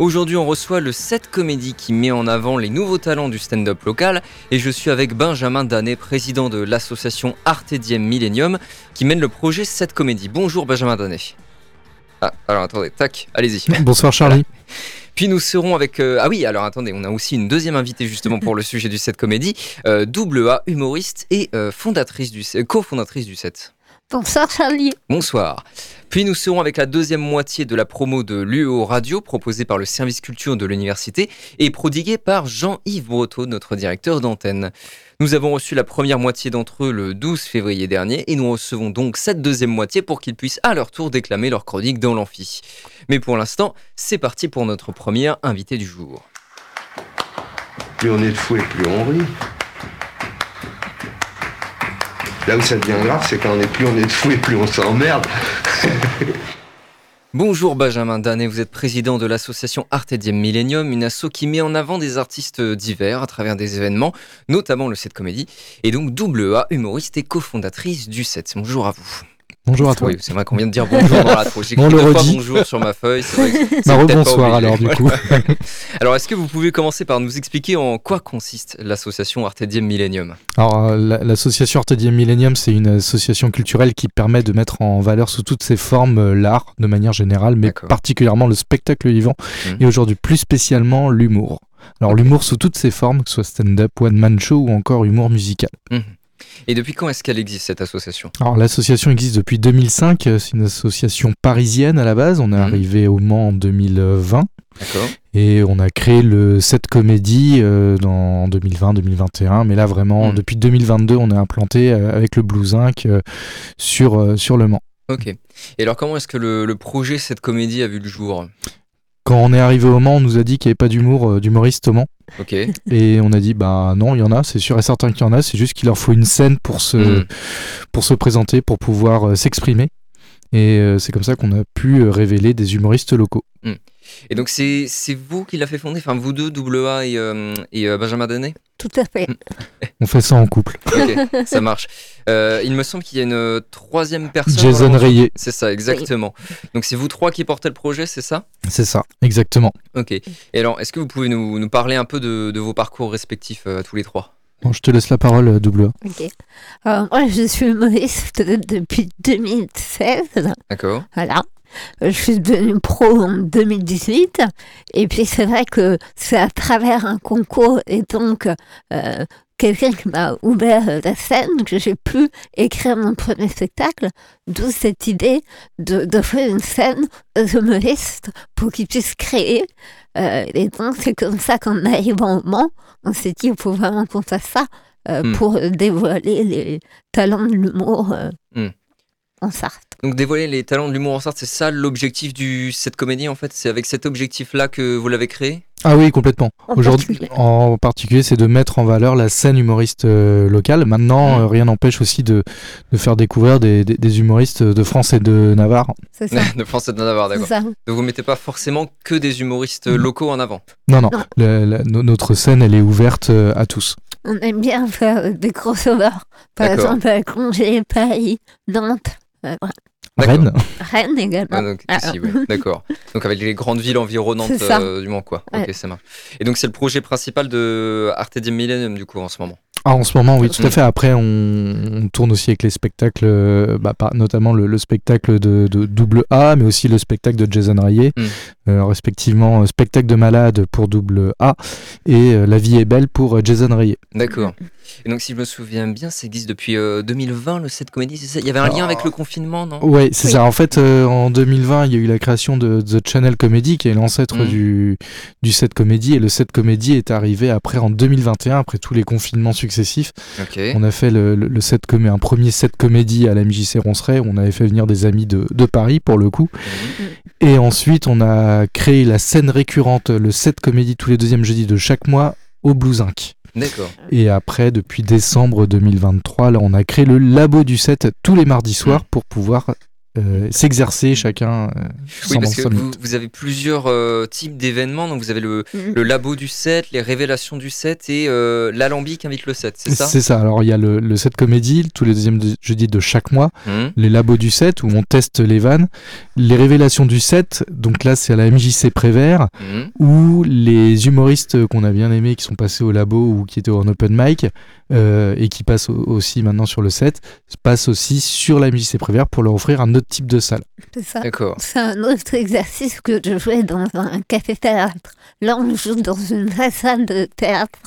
Aujourd'hui, on reçoit le 7 Comédie qui met en avant les nouveaux talents du stand-up local et je suis avec Benjamin Danet, président de l'association Artediem Millennium qui mène le projet 7 Comédie. Bonjour Benjamin Danet. Ah, alors attendez, tac, allez-y. Bonsoir Charlie. Puis nous serons avec... euh, ah oui, alors attendez, on a aussi une deuxième invitée justement pour le sujet du 7 Comédie, euh, double A, humoriste et euh, fondatrice du, cofondatrice du 7. Bonsoir Charlie. Bonsoir. Puis nous serons avec la deuxième moitié de la promo de l'UEO Radio proposée par le service culture de l'université et prodiguée par Jean-Yves Breteau, notre directeur d'antenne. Nous avons reçu la première moitié d'entre eux le 12 février dernier et nous recevons donc cette deuxième moitié pour qu'ils puissent à leur tour déclamer leur chronique dans l'amphi. Mais pour l'instant, c'est parti pour notre première invitée du jour. Plus on est de fou et plus on rit. Là où ça devient grave, c'est quand on est plus on est fou et plus on s'emmerde. Bonjour Benjamin Danet, vous êtes président de l'association Artediem Millennium, une asso qui met en avant des artistes divers à travers des événements, notamment le 7 Comédie, et donc double A, humoriste et cofondatrice du 7. Bonjour à vous. Bonjour à toi. Oui, c'est vrai qu'on vient de dire bonjour dans la. J'écris On le deux fois redit. bonjour sur ma feuille. Bah, rebonsoir alors du coup. Alors, est-ce que vous pouvez commencer par nous expliquer en quoi consiste l'association Artediem Millennium? Alors euh, la- l'association Artediem Millennium, c'est une association culturelle qui permet de mettre en valeur sous toutes ses formes euh, l'art de manière générale, mais particulièrement le spectacle vivant Mhm. et aujourd'hui plus spécialement l'humour. Alors l'humour sous toutes ses formes, que ce soit stand-up, one-man show ou encore humour musical. Et depuis quand est-ce qu'elle existe cette association? Alors l'association existe depuis 2005, euh, c'est une association parisienne à la base, on est Mhm. arrivé au Mans en 2020. D'accord. Et on a créé le set comédie euh, dans 2020-2021, mais là vraiment Mm. depuis 2022 on est implanté euh, avec le Blues Inc euh, sur, euh, sur le Mans. Ok. Et alors, comment est-ce que le, le projet cette comédie a vu le jour? Quand on est arrivé au Mans, on nous a dit qu'il n'y avait pas d'humour, euh, d'humoriste au Mans, Ok. et on a dit bah non, il y en a, c'est sûr et certain qu'il y en a, c'est juste qu'il leur faut une scène pour se, Mm. pour se présenter, pour pouvoir euh, s'exprimer. Et euh, c'est comme ça qu'on a pu révéler des humoristes locaux. Et donc, c'est c'est vous qui l'a fait fonder Enfin, vous deux, double A et, euh, et euh, Benjamin Danet Tout à fait. On fait ça en couple. Ok, ça marche. Euh, il me semble qu'il y a une troisième personne. Jason. Rayet, C'est ça, exactement. Donc, c'est vous trois qui portez le projet, c'est ça? C'est ça, exactement. Ok. Et alors, est-ce que vous pouvez nous, nous parler un peu de, de vos parcours respectifs, euh, tous les trois? Bon, je te laisse la parole, double A. Ok. Alors, moi, je suis humoriste depuis 2016. D'accord Voilà. Je suis devenue pro en 2018. Et puis, c'est vrai que c'est à travers un concours et donc euh, quelqu'un qui m'a ouvert la scène que j'ai pu écrire mon premier spectacle. D'où cette idée de, d'offrir une scène aux humoristes pour qu'ils puissent créer. Euh, et donc, c'est comme ça qu'en arrivant au Mans, on s'est dit, il faut vraiment qu'on fasse ça euh, Hmm. pour dévoiler les talents de l'humour Hmm. en Sarthe. Donc, dévoiler les talents de l'humour en Sarthe, c'est ça l'objectif de cette comédie, en fait? C'est avec cet objectif-là que vous l'avez créé? Ah oui, complètement. En Aujourd'hui, en particulier, c'est de mettre en valeur la scène humoriste euh, locale. Maintenant, Mm. euh, rien n'empêche aussi de, de faire découvrir des, des- des humoristes de France et de Navarre. C'est ça. De France et de Navarre, d'accord. Donc, vous mettez pas forcément que des humoristes euh, Mhm. locaux en avant? Non, non, Non. le- la- no- notre scène, elle est ouverte à tous. On aime bien faire des crossovers. Par exemple, avec Angers, Paris, Nantes, euh, voilà. D'accord. Rennes, Rennes également. Ah, donc, Ah, ici, ouais. D'accord. Donc avec les grandes villes environnantes euh, du Mans, quoi. Ouais. Ok, ça marche. Et donc c'est le projet principal de Artedium Millennium, du coup, en ce moment. Ah, en ce moment, oui, tout à Mm. fait. Après, on, on tourne aussi avec les spectacles, euh, bah, par- notamment le, le spectacle de, double A, mais aussi le spectacle de Jason Rayet, Mm. euh, respectivement euh, spectacle de malade pour double A et euh, La vie est belle pour Jason Rayet. D'accord. Et donc si je me souviens bien, ça existe depuis euh, 2020, le set comédie, c'est ça? Il y avait un lien avec le confinement, non? Ouais, c'est Oui. ça. En fait, en 2020, il y a eu la création de The Channel Comedy, qui est l'ancêtre Mhm. du, du set comédie. Et le set comédie est arrivé après, en 2021, après tous les confinements successifs. On a fait le, le- le set comé- un premier set comédie à la MJC Ronceret. où On avait fait venir des amis de, de Paris, pour le coup. Mhm. Et ensuite, on a créé la scène récurrente, le set comédie tous les deuxièmes jeudis de chaque mois au Blues Inc. D'accord. Et après, depuis décembre 2023, là, on a créé le labo du 7 tous les mardis soirs pour pouvoir euh, s'exercer chacun euh, Oui, parce que vous, avez plusieurs euh, types d'événements. Donc, vous avez le, Mhm. le labo du 7, les révélations du 7 et euh, l'alambic invite le 7, c'est ça? C'est ça. Alors, il y a le, le 7 comédie, tous les deuxièmes de- jeudis de chaque mois. Mhm. Les labos du 7 où on teste les vannes. Les révélations du 7, donc là, c'est à la MJC Prévert. Où les humoristes qu'on a bien aimés, qui sont passés au labo ou qui étaient en open mic, euh, et qui passent au- aussi maintenant sur le set, passent aussi sur la MJC Prévert pour leur offrir un autre type de salle. C'est ça. D'accord. C'est un autre exercice que de jouer dans un café-théâtre. Là, on joue dans une vraie salle de théâtre.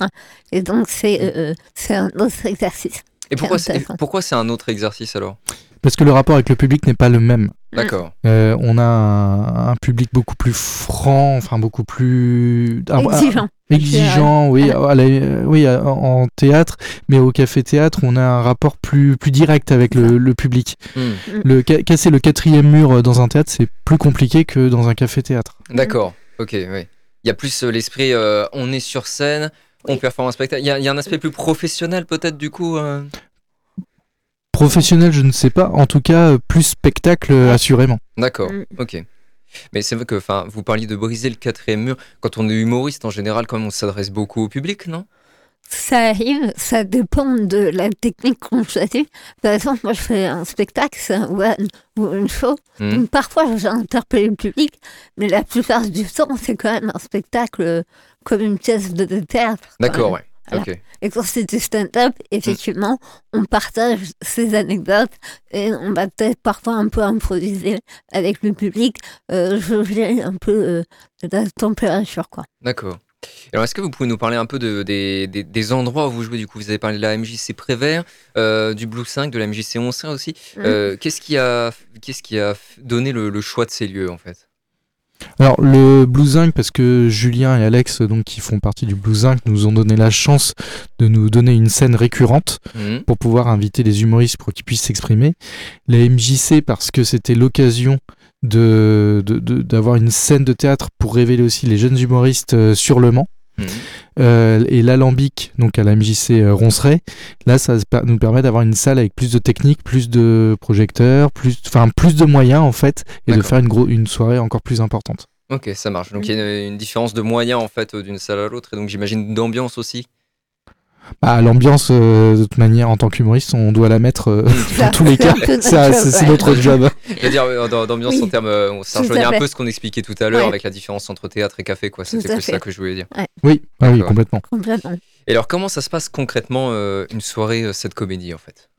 Et donc, c'est euh, c'est un autre exercice. Et pourquoi c'est intéressant. pourquoi c'est un autre exercice alors? Parce que le rapport avec le public n'est pas le même. D'accord. Euh, on a un, un public beaucoup plus franc, enfin beaucoup plus ah, ah, Exigeant. exigeant, oui, à la- euh, oui, à- en, théâtre, mais au café-théâtre, on a un rapport plus, plus direct avec le, le public. Mhm. Le, ca- casser le quatrième mur dans un théâtre, c'est plus compliqué que dans un café-théâtre. D'accord. Ok, oui. Il y a plus euh, l'esprit, euh, on est sur scène, on performe un spectacle. Il y, a- il y a un aspect plus professionnel peut-être du coup. euh? Professionnel, je ne sais pas. En tout cas, euh, plus spectacle, euh, assurément. D'accord. Mm. Ok. Mais c'est vrai que, enfin, vous parliez de briser le quatrième mur. Quand on est humoriste, en général, quand même, on s'adresse beaucoup au public, non? Ça arrive, ça dépend de la technique qu'on choisit. Par exemple, moi, je fais un spectacle, c'est un ou une show. Donc, parfois, j'ai interpellé le public, mais la plupart du temps, c'est quand même un spectacle euh, comme une pièce de théâtre. D'accord, ouais. Voilà. Ok. Et quand c'est du stand-up, effectivement, on partage ces anecdotes et on va peut-être parfois un peu improviser avec le public, euh, jauger un peu euh, de la température, quoi. D'accord. Alors, est-ce que vous pouvez nous parler un peu de, des, des- des endroits où vous jouez Du coup, vous avez parlé de la MJC Prévert, euh, du Blue 5, de la MJC 11 aussi. Mm. Euh, qu'est-ce qui a, qu'est-ce qui a donné le, le choix de ces lieux en fait? Alors, le Blue Zinc, parce que Julien et Alex, donc, qui font partie du Blue Zinc, nous ont donné la chance de nous donner une scène récurrente Mhm. pour pouvoir inviter les humoristes pour qu'ils puissent s'exprimer. La MJC, parce que c'était l'occasion de, d'avoir une scène de théâtre pour révéler aussi les jeunes humoristes euh, sur le Mans. Mhm. Euh, et l'alambic, donc à la MJC euh, Ronceret, là, ça nous permet d'avoir une salle avec plus de technique, plus de projecteurs, plus, enfin, plus de moyens en fait, et de faire une, gros, une soirée encore plus importante. Ok, ça marche. Donc il y a une, une différence de moyens en fait euh, d'une salle à l'autre et donc j'imagine d'ambiance aussi. Bah, L'ambiance, euh, de toute manière, en tant qu'humoriste, on doit la mettre euh, dans tous les cas. C'est notre job. C'est-à-dire euh, dans- d'ambiance Oui. en termes, euh, ça Tout rejoignait un peu ce qu'on expliquait tout à l'heure Ouais. avec la différence entre théâtre et café quoi. C'était plus ça que je voulais dire. Oui, ah oui, complètement. Complètement. Et alors comment ça se passe concrètement euh, une soirée euh, cette comédie en fait?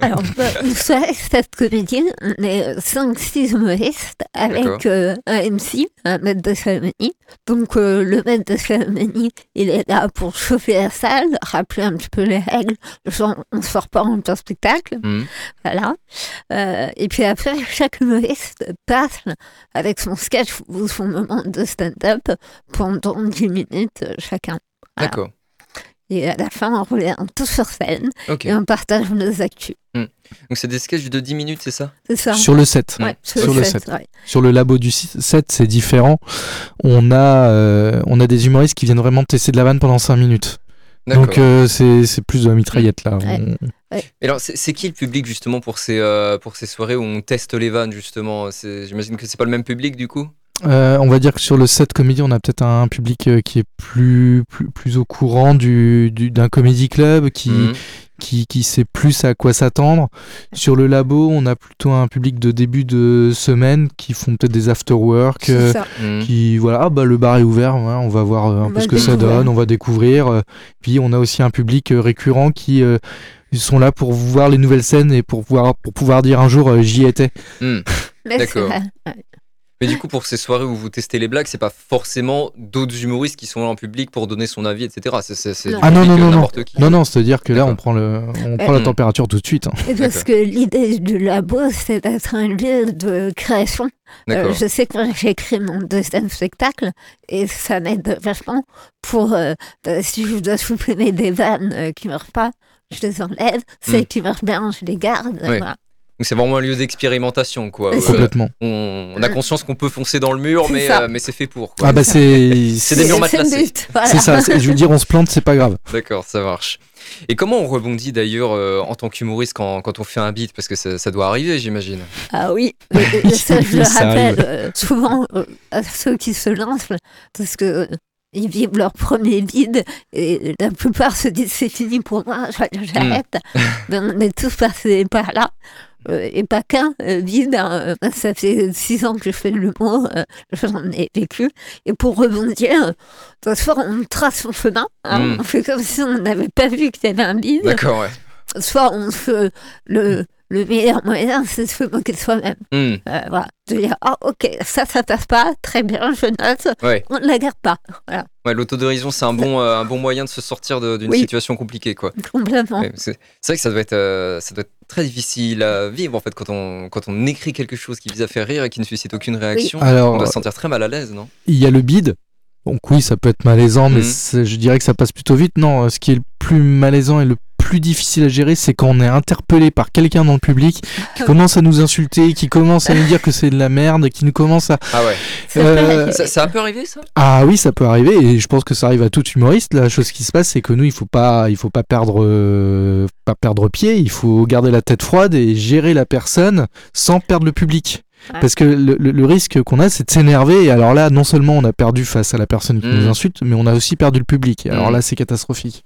Alors, cette comédie, on est 5-6 humoristes avec euh, un MC, un maître de cérémonie. Donc, euh, le maître de cérémonie, il est là pour chauffer la salle, rappeler un petit peu les règles, genre on ne sort pas en plein spectacle, Mhm. voilà. Euh, et puis après, chaque humoriste passe avec son sketch ou son moment de stand-up pendant 10 minutes chacun. Voilà. D'accord. Et à la fin, on revient tous sur scène et on partage nos actus. Donc c'est des sketchs de 10 minutes, c'est ça? C'est ça Sur le set. Ouais, Sur le set, set. ouais. Sur le labo du 7, c'est différent. On a, euh, on a des humoristes qui viennent vraiment tester de la vanne pendant 5 minutes. Donc euh, c'est c'est plus de la mitraillette là. Ouais. On- Et alors c'est qui le public justement pour ces, euh, pour ces soirées où on teste les vannes justement? J'imagine que c'est pas le même public du coup? Euh, on va dire que sur le set comédie, on a peut-être un public euh, qui est plus, plus, plus au courant du, du- d'un comédie club, qui, Mhm. qui, qui sait plus à quoi s'attendre. Sur le labo, on a plutôt un public de début de semaine qui font peut-être des after-work. C'est euh, ça. Mhm. qui voilà ah bah le bar est ouvert ouais, on va voir un On peu ce que ça donne on va découvrir puis on a aussi un public récurrent qui euh, ils sont là pour voir les nouvelles scènes et pour pouvoir pour pouvoir dire un jour euh, j'y étais c'est D'accord. Mais du coup, pour ces soirées où vous testez les blagues, c'est pas forcément d'autres humoristes qui sont là en public pour donner son avis, etc. C'est, c'est, c'est Non. du Ah non, euh, non, non. qui. non non c'est à dire que là on prend le on prend la Mm. température tout de suite hein. Parce que l'idée du labo, c'est d'être un lieu de création. Euh, D'accord. je sais que j'ai écrit mon deuxième spectacle et ça m'aide vachement pour, euh, bah, si je dois supprimer des vannes euh, qui meurent pas, je les enlève. Celles Mm. qui meurent bien, je les garde. Oui. Voilà. Donc c'est vraiment un lieu d'expérimentation, quoi. Euh, Complètement. on, on a conscience qu'on peut foncer dans le mur, mais, euh, mais c'est fait pour. Quoi. Ah bah c'est C'est des murs matelassés. voilà. c'est ça. c'est- Je veux dire, on se plante, c'est pas grave. D'accord, ça marche. Et comment on rebondit d'ailleurs euh, en tant qu'humoriste quand, quand on fait un beat? Parce que ça, ça doit arriver, j'imagine. Ah oui, ça je le rappelle euh, souvent euh, à ceux qui se lancent parce que euh, ils vivent leur premier vide et la plupart se disent c'est fini pour moi, j'a- j'arrête. Mais on est tous passés par là. Euh, et pas qu'un euh, vide, hein. Euh, ça fait six ans que je fais de l'humour, j'en ai vécu. Et pour rebondir, de toute façon, on trace son chemin, hein. Mm. on fait comme si on n'avait pas vu qu'il y avait un vide D'accord, ouais. soit on se le, le meilleur moyen c'est de se moquer de soi-même Hmm, Euh, voilà de dire ah ok ça ça passe pas très bien je note ouais. on ne la garde pas voilà ouais L'autodérision, c'est un bon, euh, un bon moyen de se sortir d'une Oui. situation compliquée, quoi. complètement Ouais, c'est vrai que ça doit, être, euh, ça doit être très difficile à vivre, en fait, quand on, quand on écrit quelque chose qui vise à faire rire et qui ne suscite aucune réaction. On Alors, doit se sentir très mal à l'aise, non? il y a le bide. Donc oui, ça peut être malaisant, mais c'est- je dirais que ça passe plutôt vite. Non, ce qui est le plus malaisant et le plus difficile à gérer, c'est quand on est interpellé par quelqu'un dans le public qui commence à nous insulter, qui commence à nous dire que c'est de la merde, qui nous commence à... Ah ouais. Euh. Ça, ça a peu arrivé, ça? Ah oui, ça peut arriver et je pense que ça arrive à tout humoriste. La chose qui se passe, c'est que nous, il faut pas, il faut pas perdre, euh, pas perdre pied. Il faut garder la tête froide et gérer la personne sans perdre le public. Ouais. Parce que le, le- le risque qu'on a, c'est de s'énerver. Et alors là, non seulement on a perdu face à la personne qui Mm. nous insulte, mais on a aussi perdu le public. Et alors Mm. là, c'est catastrophique.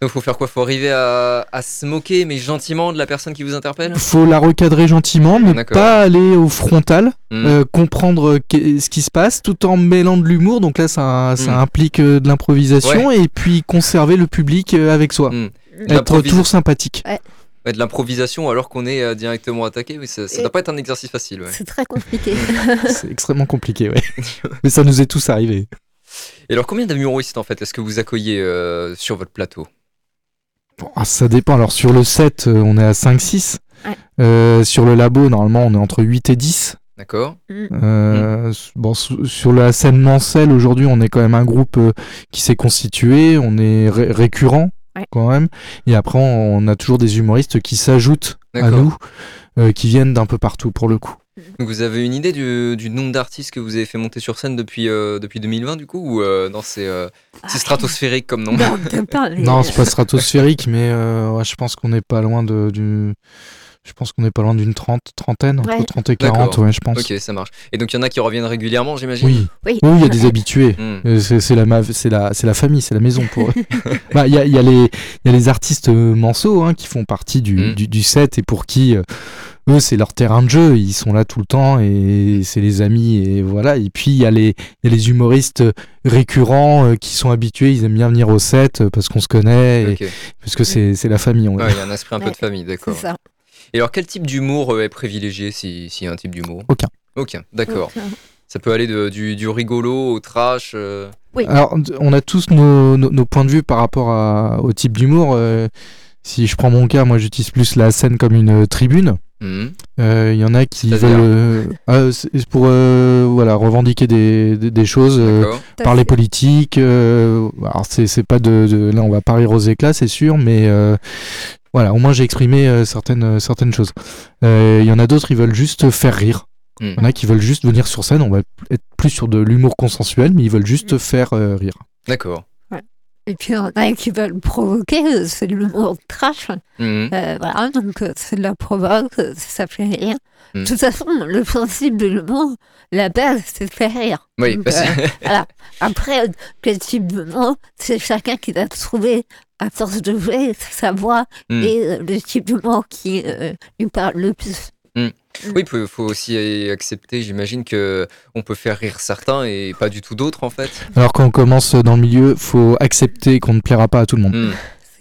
Donc, faut faire quoi? Faut arriver à, à se moquer, mais gentiment, de la personne qui vous interpelle? Faut la recadrer gentiment, mais pas aller au frontal, Hmm. euh, comprendre ce qui se passe, tout en mêlant de l'humour. Donc là, ça, ça Mm. implique euh, de l'improvisation et puis conserver le public euh, avec soi. Hmm. Être toujours sympathique. Ouais, de l'improvisation alors qu'on est euh, directement attaqué, oui, ça, ça Et- doit pas être un exercice facile. Ouais. c'est très compliqué C'est extrêmement compliqué, ouais. Mais ça nous est tous arrivé. Et alors, combien d'humoristes en fait est-ce que vous accueillez euh, sur votre plateau? Ah, ça dépend. Alors sur le set, euh, on est à 5-6. Ouais. Euh, sur le labo, normalement, on est entre 8 et 10. D'accord Euh, s- Bon, sur la scène Mancel, aujourd'hui, on est quand même un groupe euh, qui s'est constitué. On est ré- récurrent Ouais. quand même. Et après, on, a toujours des humoristes qui s'ajoutent à nous, euh, qui viennent d'un peu partout pour le coup. Donc, vous avez une idée du, du nombre d'artistes que vous avez fait monter sur scène depuis, euh, depuis 2020 du coup Ou euh, non, c'est euh, c'est stratosphérique comme nom non, c'est pas stratosphérique, mais euh, ouais, je pense qu'on n'est pas loin de, du. Je pense qu'on n'est pas loin d'une trente, trentaine, entre Ouais. 30 et 40, D'accord. ouais, je pense. Ok, ça marche. Et donc, il y en a qui reviennent régulièrement, j'imagine Oui, oui oui, il y a des habitués. Hmm. Euh, C'est la, la, c'est la famille, c'est la maison pour eux. Bah, Il y, a, il y, a les- il y a les artistes euh, manceaux hein, qui font partie du, Mm. du, du set et pour qui euh, eux c'est leur terrain de jeu, ils sont là tout le temps et c'est les amis et voilà. Et puis il y, a les- il y a les humoristes récurrents euh, qui sont habitués, ils aiment bien venir au set parce qu'on se connaît et parce que c'est c'est la famille. Ouais, il y a un esprit un peu de famille, c'est d'accord. Et alors, quel type d'humour euh, est privilégié si- s'il y a un type d'humour? Aucun. Aucun, d'accord. Ça peut aller de- du, du rigolo au trash. euh, Alors, d- on a tous nos, nos- nos points de vue par rapport à- au type d'humour. euh, si je prends mon cas, moi j'utilise plus la scène comme une tribune. hmm. Euh, Il y en a qui veulent euh, ah, c'est pour euh, voilà revendiquer des, des, des choses, euh, parler politique. euh, alors c'est c'est pas de, de- là on va pas rire aux éclats c'est sûr, mais euh, voilà au moins j'ai exprimé euh, certaines certaines choses. Euh, Il y en a d'autres ils veulent juste faire rire. Il Hmm. y en a qui veulent juste venir sur scène. On va être plus sur de l'humour consensuel, mais ils veulent juste faire euh, rire. D'accord. Et puis il y en a qui veulent provoquer c'est de l'humour trash Hmm. Euh, voilà, donc euh, c'est de la provoque, euh, ça fait rire. Mm. De toute façon, le principe de l'humour, la base, c'est de faire rire. Oui, Donc, parce- euh, voilà. Après, quel type de mot, c'est chacun qui va trouver, à force de jouer, sa voix Hmm. et euh, le type de mot qui lui parle le plus. Oui, il faut, aussi accepter, j'imagine, que on peut faire rire certains et pas du tout d'autres, en fait. Alors quand on commence dans le milieu, faut accepter qu'on ne plaira pas à tout le monde. Hmm.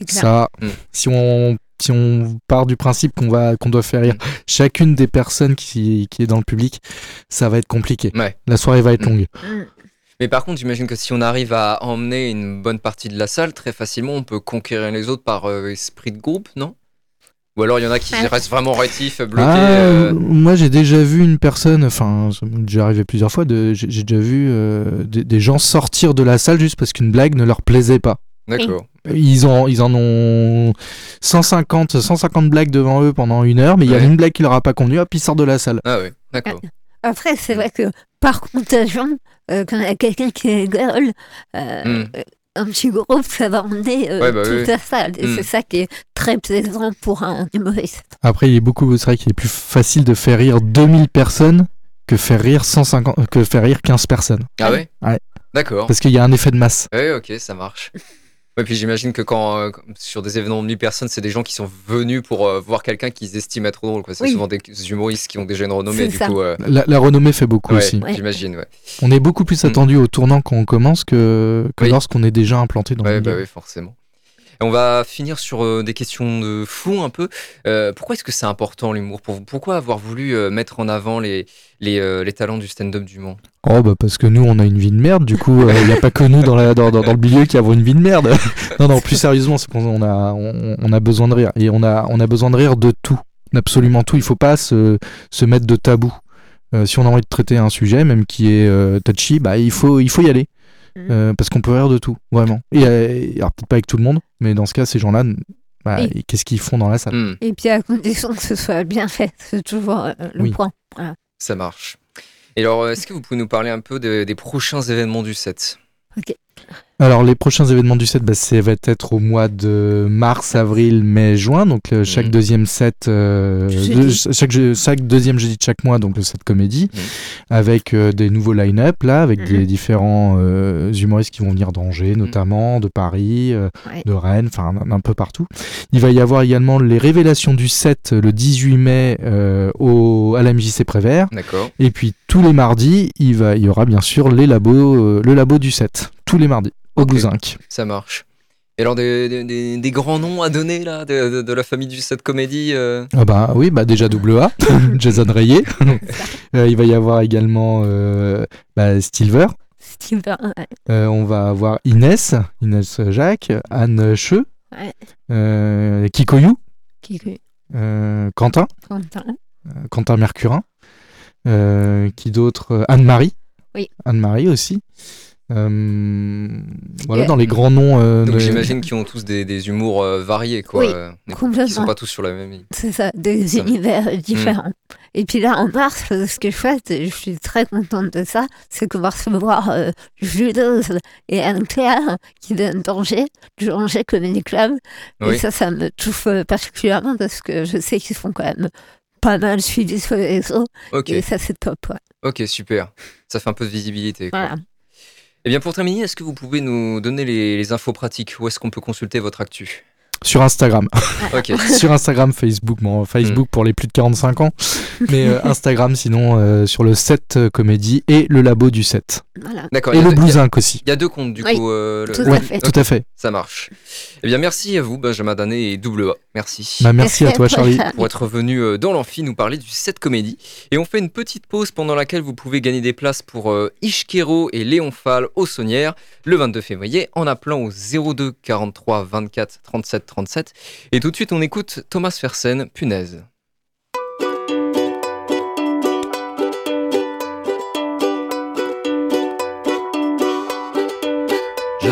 Ça, Mm. si on si on part du principe qu'on va qu'on doit faire rire chacune des personnes qui, qui est dans le public, ça va être compliqué. Ouais. La soirée va être Mm. longue. Mais par contre, j'imagine que si on arrive à emmener une bonne partie de la salle, très facilement, on peut conquérir les autres par euh, esprit de groupe, non? Ou alors il y en a qui Ouais. restent vraiment rétifs, bloqués. Ah, euh, Moi, j'ai déjà vu une personne, enfin, déjà arrivé plusieurs fois, j'ai j'ai déjà vu euh, des, des gens sortir de la salle juste parce qu'une blague ne leur plaisait pas. D'accord. Ils, ont, ils en ont 150, 150 blagues devant eux pendant une heure, mais il y a une blague qui leur a pas convenu, hop, ils sortent de la salle. Ah ouais, d'accord. Après, c'est vrai que par contagion, euh, quand il y a quelqu'un qui rigole, euh, Hmm. Un petit groupe, ça va emmener euh, Ouais, bah toute oui. la salle. Et Hmm. c'est ça qui est très plaisant pour un humoriste. Après, il est beaucoup, c'est vrai qu'il est plus facile de faire rire 2000 personnes que faire rire 150, que faire rire 15 personnes. Ah ouais? Ouais. D'accord. Parce qu'il y a un effet de masse. Ouais, ok, ça marche. Ouais, puis j'imagine que quand euh, sur des événements de 1000 personnes, c'est des gens qui sont venus pour euh, voir quelqu'un qu'ils estiment être drôle. C'est Oui. souvent des humoristes qui ont déjà une renommée. Du coup, euh, La, la renommée fait beaucoup ouais, aussi. Ouais. j'imagine. Ouais, On est beaucoup plus Mm. attendu au tournant quand on commence que, que Oui. lorsqu'on est déjà implanté dans ouais, le bah milieu. ouais, forcément. Et on va finir sur euh, des questions de fond un peu. Euh, pourquoi est-ce que c'est important l'humour? Pour vous Pourquoi avoir voulu euh, mettre en avant les, les, euh, les talents du stand-up du Mans? Oh bah parce que nous on a une vie de merde, du coup il n'y a pas que nous dans, la, dans, dans, dans le milieu qui avons une vie de merde. non non plus sérieusement c'est qu'on a, on, on a besoin de rire et on a, on a besoin de rire de tout, absolument tout. Il faut pas se, se mettre de tabou. Euh, si on a envie de traiter un sujet même qui est euh, touchy, bah il faut, il faut y aller. Euh, parce qu'on peut rire de tout vraiment. Et euh, alors peut-être pas avec tout le monde, mais dans ce cas ces gens-là, bah, qu'est-ce qu'ils font dans la salle? Hmm, Et puis à condition que ce soit bien fait, c'est toujours euh, le Oui. point. Ça marche. Et alors, euh, est-ce que vous pouvez nous parler un peu de- des prochains événements du set? Alors les prochains événements du set, bah, ça va être au mois de mars, avril, mai, juin. Donc euh, chaque Mhm. deuxième set, euh, Jeudi. de- chaque, chaque deuxième jeudi de chaque mois, donc le set comédie, Mhm. avec euh, des nouveaux line-up là, avec des Mhm. différents euh, humoristes qui vont venir d'Angers notamment, de Paris, Ouais. de Rennes, enfin un, un peu partout. Il va y avoir également les révélations du set le 18 mai euh, au, à la MJC Prévert. D'accord. Et puis tous les mardis, il, va, il y aura bien sûr les labos, le labo du set, tous les mardis, au Ok. Bouzinc. Ça marche. Et alors, des, des- des- des grands noms à donner là, de, de- de la famille du set comédie euh, Ah bah oui, bah déjà double A, Jason Rayet. Euh, il va y avoir également euh, bah, Stilver. Steven, ouais. Euh, on va avoir Inès, Inès Jacques, Anne Cheux, Ouais. euh, Kikoyou, qui euh, Quentin, Quentin. euh, Quentin Mercurin. Euh, qui d'autre? Anne-Marie. Oui. Anne-Marie aussi. Euh, voilà, Et- dans les grands noms. euh, Donc de- j'imagine qu'ils ont tous des, des humours euh, variés, quoi. Oui, euh, Qui sont Complètement. pas tous sur la même ligne. C'est ça, des Ça- univers différents. Et puis là, en mars, ce qui est chouette, et je suis très contente de ça, c'est qu'on va recevoir euh, Juleuse et Anne-Claire qui viennent d'Angers, du Angers Comedy Club. Oui. Et ça, ça me touche particulièrement parce que je sais qu'ils sont quand même pas mal suivis sur les réseaux. Ok, Et ça, c'est top. ouais. ok, super. Ça fait un peu de visibilité. quoi. Voilà. Et bien pour terminer, est-ce que vous pouvez nous donner les, les infos pratiques? Où est-ce qu'on peut consulter votre actu? Sur Instagram. Ok, sur Instagram, Facebook. Bon, Facebook pour les plus de 45 ans. Mais euh, Instagram, sinon, euh, sur le set euh, comédie et le labo du set. voilà. d'accord. Et le a- Blouzinc aussi. Il y a deux comptes du Oui, coup. euh, le- tout à Ouais, fait. tout à fait. Ça marche. Eh bien merci à vous, Benjamin Danet et Double A. Merci. Bah, merci à Merci toi, toi, Charlie. Pour être venu euh, dans l'amphi nous parler du set comédie. Et on fait une petite pause pendant laquelle vous pouvez gagner des places pour euh, Ishkero et Léon Fall au Saunière le 22 février en appelant au 02 43 24 37 37. Et tout de suite, on écoute Thomas Fersen, Punaise.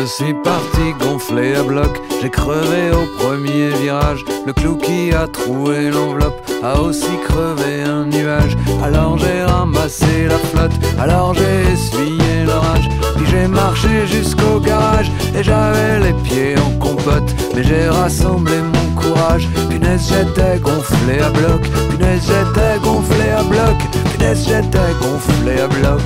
Je suis parti gonflé à bloc, j'ai crevé au premier virage. Le clou qui a troué l'enveloppe a aussi crevé un nuage. Alors j'ai ramassé la flotte, alors j'ai essuyé l'orage. Puis j'ai marché jusqu'au garage et j'avais les pieds en compote. Mais j'ai rassemblé mon courage. Punaise, j'étais gonflé à bloc. Punaise, j'étais gonflé à bloc. Punaise, j'étais gonflé à bloc.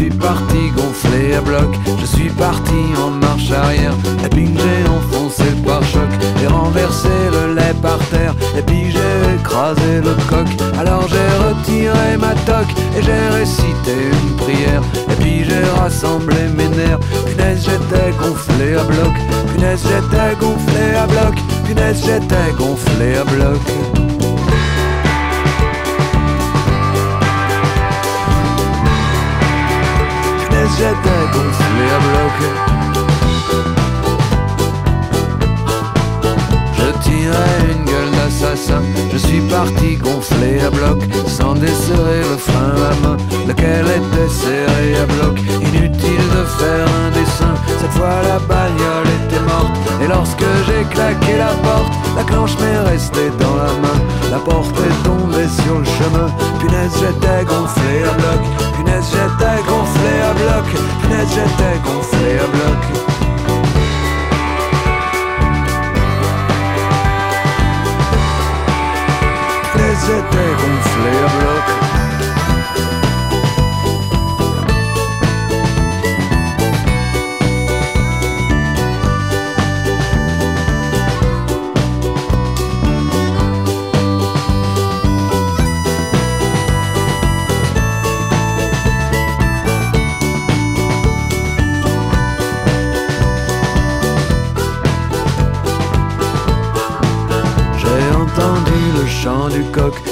Suis parti gonflé à bloc, je suis parti en marche arrière. Et puis j'ai enfoncé le pare-choc, j'ai renversé le lait par terre. Et puis j'ai écrasé le coq. Alors j'ai retiré ma toque et j'ai récité une prière. Et puis j'ai rassemblé mes nerfs. Punaise, j'étais gonflé à bloc. Punaise, j'étais gonflé à bloc. Punaise, j'étais gonflé à bloc. J'étais gonflé à bloc. Je tirais une gueule d'assassin, je suis parti gonfler à bloc, sans desserrer le frein à main, lequel était serré à bloc? Inutile de faire un dessin, cette fois la bagnole était morte. Et lorsque j'ai claqué la porte, la clenche m'est restée dans la main. La porte est chemin, punaise j'étais gonflé à bloc, punaise j'étais gonflé à bloc, punaise j'étais gonflé à bloc. j'étais gonflé à bloc.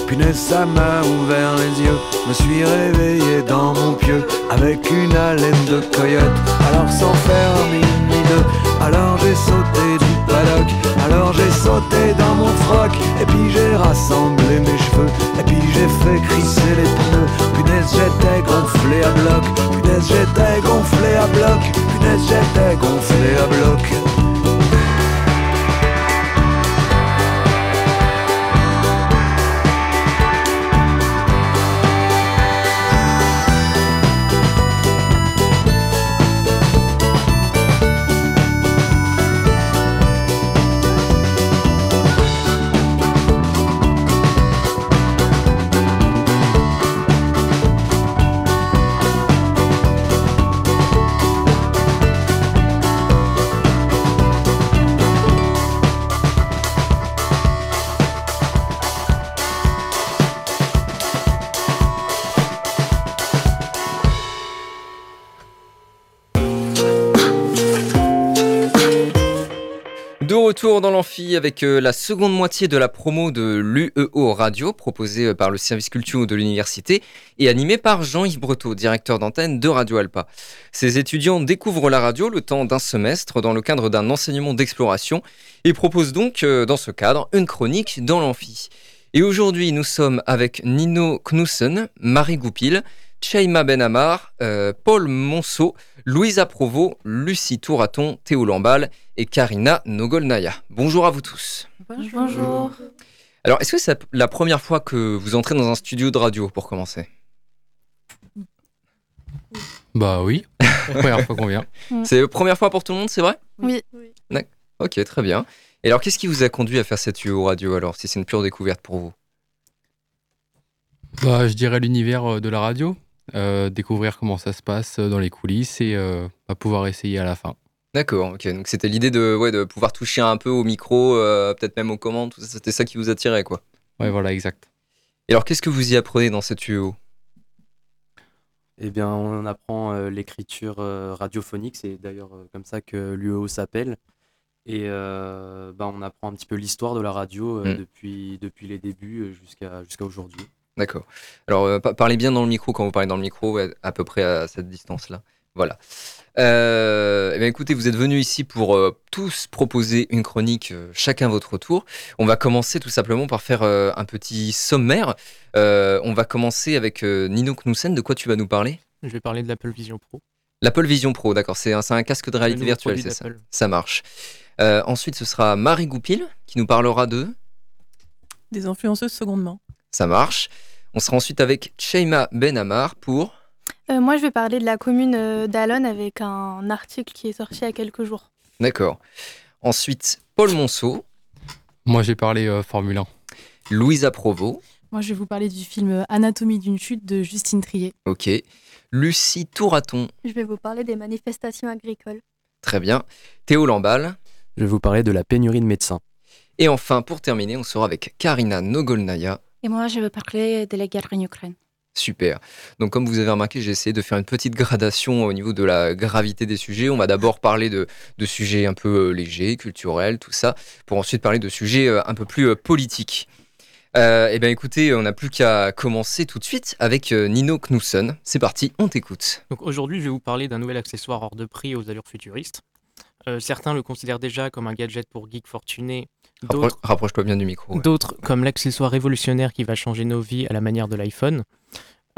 Punaise ça m'a ouvert les yeux. Me suis réveillé dans mon pieu Avec une haleine de coyote. Alors sans faire mini deux Alors j'ai sauté du paddock. Alors j'ai sauté dans mon froc. Et puis j'ai rassemblé mes cheveux. Et puis j'ai fait crisser les pneus. Punaise j'étais gonflé à bloc. Punaise j'étais gonflé à bloc. Punaise j'étais gonflé à bloc retour dans l'amphi avec euh, la seconde moitié de la promo de l'UEO Radio proposée euh, par le service culture de l'université et animée par Jean-Yves Breteau, directeur d'antenne de Radio Alpa. Ces étudiants découvrent la radio le temps d'un semestre dans le cadre d'un enseignement d'exploration et proposent donc euh, dans ce cadre une chronique dans l'amphi. Et aujourd'hui, nous sommes avec Nino Knussen, Marie Goupil, Cheima Benamar, euh, Paul Monceau, Louisa Provo, Lucie Touraton, Théo Lambal et Karina Nogolnaya. Bonjour à vous tous. Bonjour. Alors, est-ce que c'est la première fois que vous entrez dans un studio de radio pour commencer? Bah oui, première fois qu'on vient. C'est la première fois pour tout le monde, c'est vrai? Oui. Ok, très bien. Et alors, qu'est-ce qui vous a conduit à faire cette UO radio alors, si c'est une pure découverte pour vous? Bah, je dirais l'univers euh, de la radio. Euh, découvrir comment ça se passe dans les coulisses et euh, pouvoir essayer à la fin. D'accord, ok. Donc c'était l'idée de, ouais, de pouvoir toucher un peu au micro, euh, peut-être même aux commandes, tout ça, c'était ça qui vous attirait, quoi. Ouais, voilà, exact. Et alors, qu'est-ce que vous y apprenez dans cette UO? Eh bien, on apprend l'écriture radiophonique, c'est d'ailleurs comme ça que l'UO s'appelle. Et bah, on apprend un petit peu l'histoire de la radio hmm. depuis, depuis les débuts jusqu'à jusqu'à aujourd'hui. D'accord. Alors, euh, parlez bien dans le micro quand vous parlez dans le micro, à peu près à cette distance-là. Voilà. Euh, eh bien, écoutez, vous êtes venus ici pour euh, tous proposer une chronique, chacun votre tour. On va commencer tout simplement par faire un petit sommaire. on va commencer avec Nino Knoussen. De quoi tu vas nous parler? Je vais parler de l'Apple Vision Pro. L'Apple Vision Pro, d'accord. C'est un, un, casque de réalité virtuelle, c'est ça? Ça marche. ensuite, ce sera Marie Goupil qui nous parlera de... Des influenceuses secondement. Ça marche. On sera ensuite avec Sheima Benamar pour. Euh, moi, je vais parler de la commune euh, d'Alon avec un article qui est sorti il y a quelques jours. D'accord. Ensuite, Paul Monceau. Moi, j'ai parlé euh, Formule 1. Louisa Provo. Moi, je vais vous parler du film Anatomie d'une chute de Justine Trier. Ok. Lucie Touraton. Je vais vous parler des manifestations agricoles. Très bien. Théo Lamballe. Je vais vous parler de la pénurie de médecins. Et enfin, pour terminer, on sera avec Karina Nogolnaya. Et moi, je veux parler de la guerre en Ukraine. Super. Donc, comme vous avez remarqué, j'ai essayé de faire une petite gradation au niveau de la gravité des sujets. On va d'abord parler de, sujets un peu euh, légers, culturels, tout ça, pour ensuite parler de sujets euh, un peu plus euh, politiques. eh bien, écoutez, on n'a plus qu'à commencer tout de suite avec Nino Knudsen. C'est parti, on t'écoute. Donc, aujourd'hui, je vais vous parler d'un nouvel accessoire hors de prix aux allures futuristes. certains le considèrent déjà comme un gadget pour geeks fortunés Rappro- Rapproche-toi bien du micro. ouais. D'autres, comme l'accessoire révolutionnaire qui va changer nos vies à la manière de l'iPhone.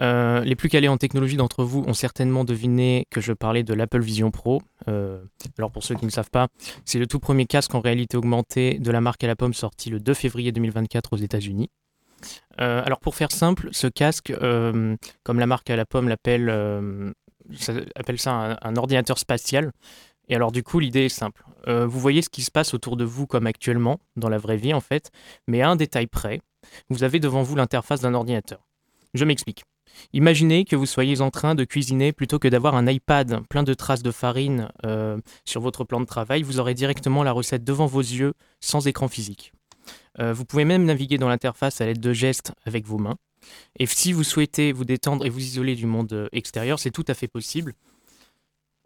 Euh, les plus calés en technologie d'entre vous ont certainement deviné que je parlais de l'Apple Vision Pro. Euh, alors pour ceux qui ne savent pas, c'est le tout premier casque en réalité augmentée de la marque à la pomme sorti le 2 février 2024 aux États-Unis. Euh, alors pour faire simple, ce casque, comme la marque à la pomme l'appelle, ça appelle ça un, un ordinateur spatial. Et alors du coup, l'idée est simple. Euh, vous voyez ce qui se passe autour de vous comme actuellement, dans la vraie vie en fait, mais à un détail près, vous avez devant vous l'interface d'un ordinateur. Je m'explique. Imaginez que vous soyez en train de cuisiner plutôt que d'avoir un iPad plein de traces de farine euh, sur votre plan de travail, vous aurez directement la recette devant vos yeux sans écran physique. Euh, vous pouvez même naviguer dans l'interface à l'aide de gestes avec vos mains. Et si vous souhaitez vous détendre et vous isoler du monde extérieur, c'est tout à fait possible.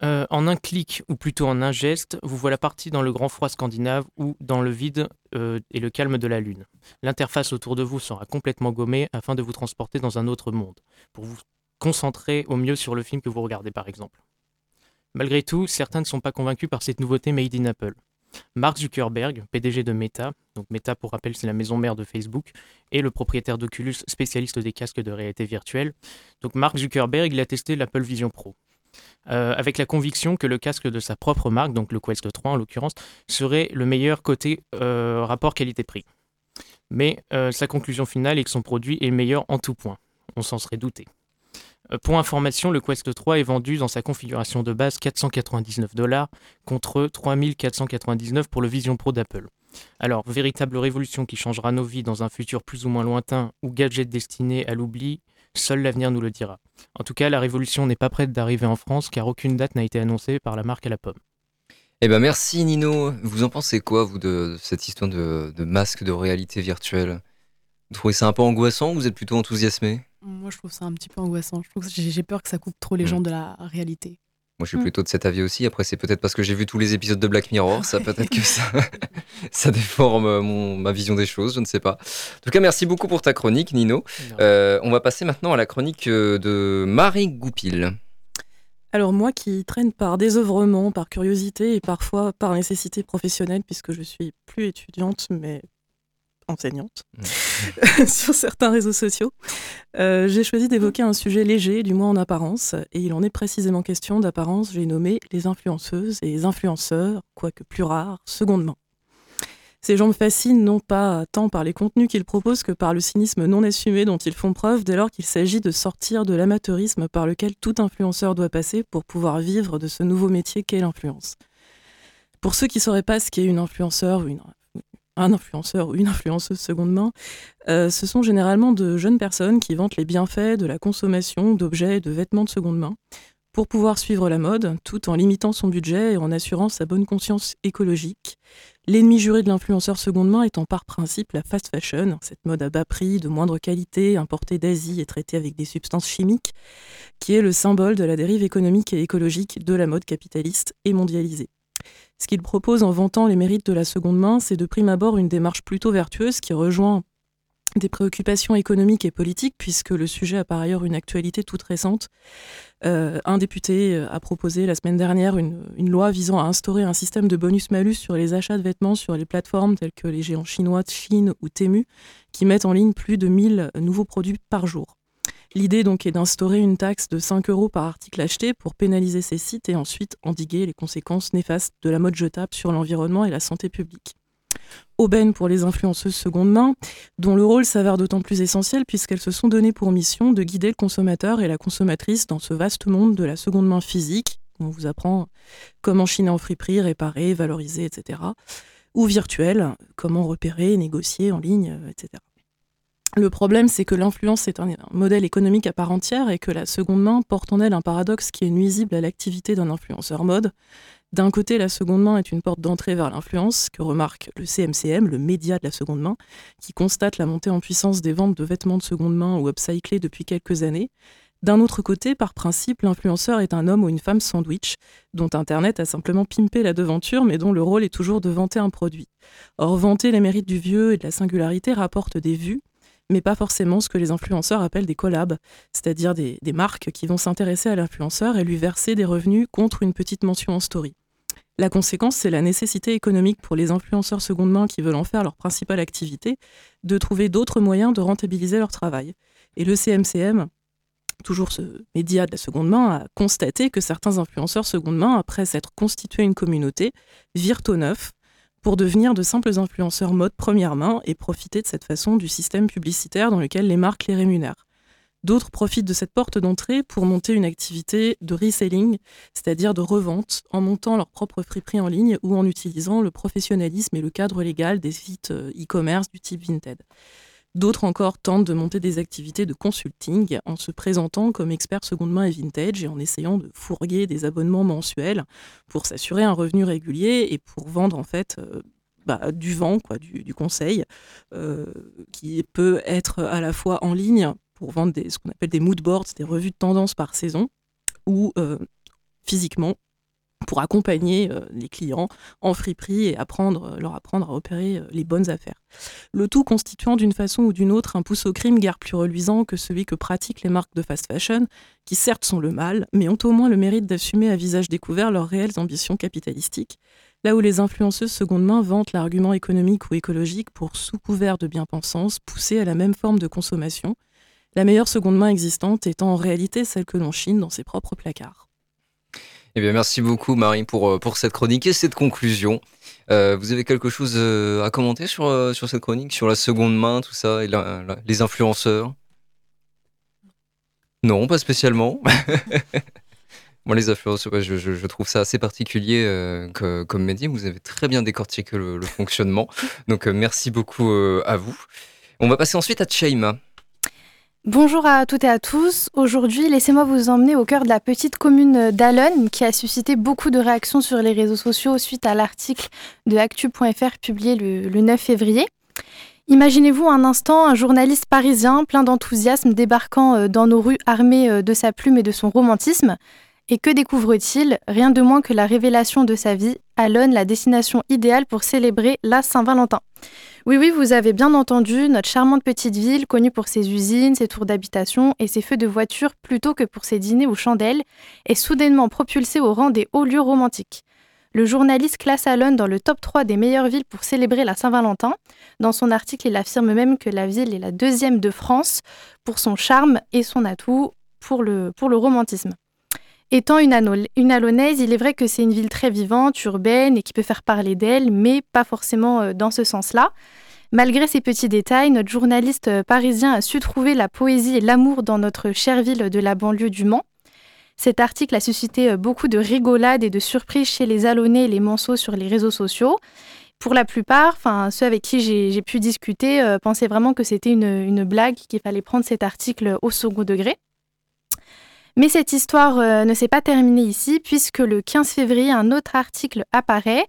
Euh, en un clic, ou plutôt en un geste, vous voilà parti dans le grand froid scandinave ou dans le vide euh, et le calme de la Lune. L'interface autour de vous sera complètement gommée afin de vous transporter dans un autre monde, pour vous concentrer au mieux sur le film que vous regardez par exemple. Malgré tout, certains ne sont pas convaincus par cette nouveauté made in Apple. Mark Zuckerberg, PDG de Meta, donc Meta pour rappel c'est la maison mère de Facebook, et le propriétaire d'Oculus, spécialiste des casques de réalité virtuelle. Donc Mark Zuckerberg, il a testé l'Apple Vision Pro. Euh, avec la conviction que le casque de sa propre marque, donc le Quest 3 en l'occurrence, serait le meilleur côté euh, rapport qualité-prix. Mais euh, sa conclusion finale est que son produit est le meilleur en tout point. On s'en serait douté. Pour information, le Quest 3 est vendu dans sa configuration de base 499 dollars contre 3499 pour le Vision Pro d'Apple. Alors, véritable révolution qui changera nos vies dans un futur plus ou moins lointain ou gadget destiné à l'oubli, seul l'avenir nous le dira. En tout cas, la révolution n'est pas prête d'arriver en France car aucune date n'a été annoncée par la marque à la pomme. Eh ben merci Nino. Vous en pensez quoi, vous, de, cette histoire de, de masque de réalité virtuelle? Vous trouvez ça un peu angoissant ou vous êtes plutôt enthousiasmé? Moi, je trouve ça un petit peu angoissant. Je trouve que j'ai j'ai peur que ça coupe trop les gens de la réalité. Moi, je suis Mm. plutôt de cet avis aussi. Après, c'est peut-être parce que j'ai vu tous les épisodes de Black Mirror. Ça, peut-être que ça, ça déforme euh, mon, ma vision des choses. Je ne sais pas. En tout cas, merci beaucoup pour ta chronique, Nino. Euh, on va passer maintenant à la chronique euh, de Marie Goupil. Alors moi qui traîne par désœuvrement, par curiosité et parfois par nécessité professionnelle, puisque je suis plus étudiante mais enseignante sur certains réseaux sociaux, euh, j'ai choisi d'évoquer un sujet léger, du moins en apparence, et il en est précisément question d'apparence, j'ai nommé les influenceuses et les influenceurs, quoique plus rares, secondement. Ces gens me fascinent non pas tant par les contenus qu'ils proposent que par le cynisme non assumé dont ils font preuve dès lors qu'il s'agit de sortir de l'amateurisme par lequel tout influenceur doit passer pour pouvoir vivre de ce nouveau métier qu'est l'influence. Pour ceux qui ne sauraient pas ce qu'est une influenceur ou une, un influenceur ou une influenceuse seconde main, euh, ce sont généralement de jeunes personnes qui vantent les bienfaits de la consommation d'objets et de vêtements de seconde main pour pouvoir suivre la mode tout en limitant son budget et en assurant sa bonne conscience écologique. L'ennemi juré de l'influenceur seconde main étant par principe la fast fashion, cette mode à bas prix, de moindre qualité, importée d'Asie et traitée avec des substances chimiques, qui est le symbole de la dérive économique et écologique de la mode capitaliste et mondialisée. Ce qu'il propose en vantant les mérites de la seconde main, c'est de prime abord une démarche plutôt vertueuse qui rejoint des préoccupations économiques et politiques, puisque le sujet a par ailleurs une actualité toute récente. Euh, un député a proposé la semaine dernière une, une, loi visant à instaurer un système de bonus-malus sur les achats de vêtements sur les plateformes telles que les géants chinois de Chine ou Temu, qui mettent en ligne plus de 1000 nouveaux produits par jour. L'idée donc est d'instaurer une taxe de 5 euros par article acheté pour pénaliser ces sites et ensuite endiguer les conséquences néfastes de la mode jetable sur l'environnement et la santé publique. Aubaine pour les influenceuses seconde main, dont le rôle s'avère d'autant plus essentiel puisqu'elles se sont données pour mission de guider le consommateur et la consommatrice dans ce vaste monde de la seconde main physique. On vous apprend comment chiner en friperie, réparer, valoriser, etc. Ou virtuel, comment repérer, négocier en ligne, etc. Le problème, c'est que l'influence est un modèle économique à part entière et que la seconde main porte en elle un paradoxe qui est nuisible à l'activité d'un influenceur mode. D'un côté, la seconde main est une porte d'entrée vers l'influence, que remarque le CMCM, le média de la seconde main, qui constate la montée en puissance des ventes de vêtements de seconde main ou upcyclés depuis quelques années. D'un autre côté, par principe, l'influenceur est un homme ou une femme sandwich, dont Internet a simplement pimpé la devanture, mais dont le rôle est toujours de vanter un produit. Or, vanter les mérites du vieux et de la singularité rapporte des vues, mais pas forcément ce que les influenceurs appellent des collabs, c'est-à-dire des, marques qui vont s'intéresser à l'influenceur et lui verser des revenus contre une petite mention en story. La conséquence, c'est la nécessité économique pour les influenceurs seconde main qui veulent en faire leur principale activité de trouver d'autres moyens de rentabiliser leur travail. Et le CMCM, toujours ce média de la seconde main, a constaté que certains influenceurs seconde main, après s'être constitués une communauté, virent au neuf pour devenir de simples influenceurs mode première main et profiter de cette façon du système publicitaire dans lequel les marques les rémunèrent. D'autres profitent de cette porte d'entrée pour monter une activité de reselling, c'est-à-dire de revente, en montant leur propre friperie en ligne ou en utilisant le professionnalisme et le cadre légal des sites euh, e-commerce du type Vinted. D'autres encore tentent de monter des activités de consulting en se présentant comme experts seconde main et vintage et en essayant de fourguer des abonnements mensuels pour s'assurer un revenu régulier et pour vendre en fait euh, bah, du vent, du, conseil, euh, qui peut être à la fois en ligne pour vendre ce qu'on appelle des mood boards, des revues de tendance par saison, ou euh, physiquement pour accompagner euh, les clients en friperie et euh, leur apprendre à opérer les bonnes affaires. Le tout constituant d'une façon ou d'une autre un pouce au crime guère plus reluisant que celui que pratiquent les marques de fast fashion, qui certes sont le mal, mais ont au moins le mérite d'assumer à visage découvert leurs réelles ambitions capitalistiques, là où les influenceuses seconde main vantent l'argument économique ou écologique pour, sous couvert de bien-pensance, pousser à la même forme de consommation, la meilleure seconde main existante étant en réalité celle que l'on chine dans ses propres placards. Eh bien, merci beaucoup Marie pour, euh, pour cette chronique et cette conclusion. Euh, vous avez quelque chose euh, à commenter sur, sur cette chronique, sur la seconde main, tout ça, et les influenceurs? Non, pas spécialement. Moi, les influenceurs, je, je, trouve ça assez particulier comme médium. Vous avez très bien décortiqué le, fonctionnement. Donc, merci beaucoup à vous. On va passer ensuite à Tchaïma. Bonjour à toutes et à tous. Aujourd'hui, laissez-moi vous emmener au cœur de la petite commune d'Allen qui a suscité beaucoup de réactions sur les réseaux sociaux suite à l'article de actu.fr publié le, 9 février. Imaginez-vous un instant un journaliste parisien plein d'enthousiasme débarquant euh, dans nos rues armé euh, de sa plume et de son romantisme. Et que découvre-t-il? Rien de moins que la révélation de sa vie, Allen, la destination idéale pour célébrer la Saint-Valentin. Oui, oui, vous avez bien entendu, notre charmante petite ville, connue pour ses usines, ses tours d'habitation et ses feux de voiture plutôt que pour ses dîners ou chandelles, est soudainement propulsée au rang des hauts lieux romantiques. Le journaliste classe Allen dans le top 3 des meilleures villes pour célébrer la Saint-Valentin. Dans son article, il affirme même que la ville est la deuxième de France pour son charme et son atout pour le, pour le romantisme. Étant une, une alonnaise, il est vrai que c'est une ville très vivante, urbaine et qui peut faire parler d'elle, mais pas forcément euh, dans ce sens-là. Malgré ces petits détails, notre journaliste euh, parisien a su trouver la poésie et l'amour dans notre chère ville de la banlieue du Mans. Cet article a suscité euh, beaucoup de rigolades et de surprises chez les alonnés et les manceaux sur les réseaux sociaux. Pour la plupart, ceux avec qui j'ai pu discuter pensaient vraiment que c'était une, une blague, qu'il fallait prendre cet article au second degré. Mais cette histoire euh, ne s'est pas terminée ici, puisque le 15 février, un autre article apparaît.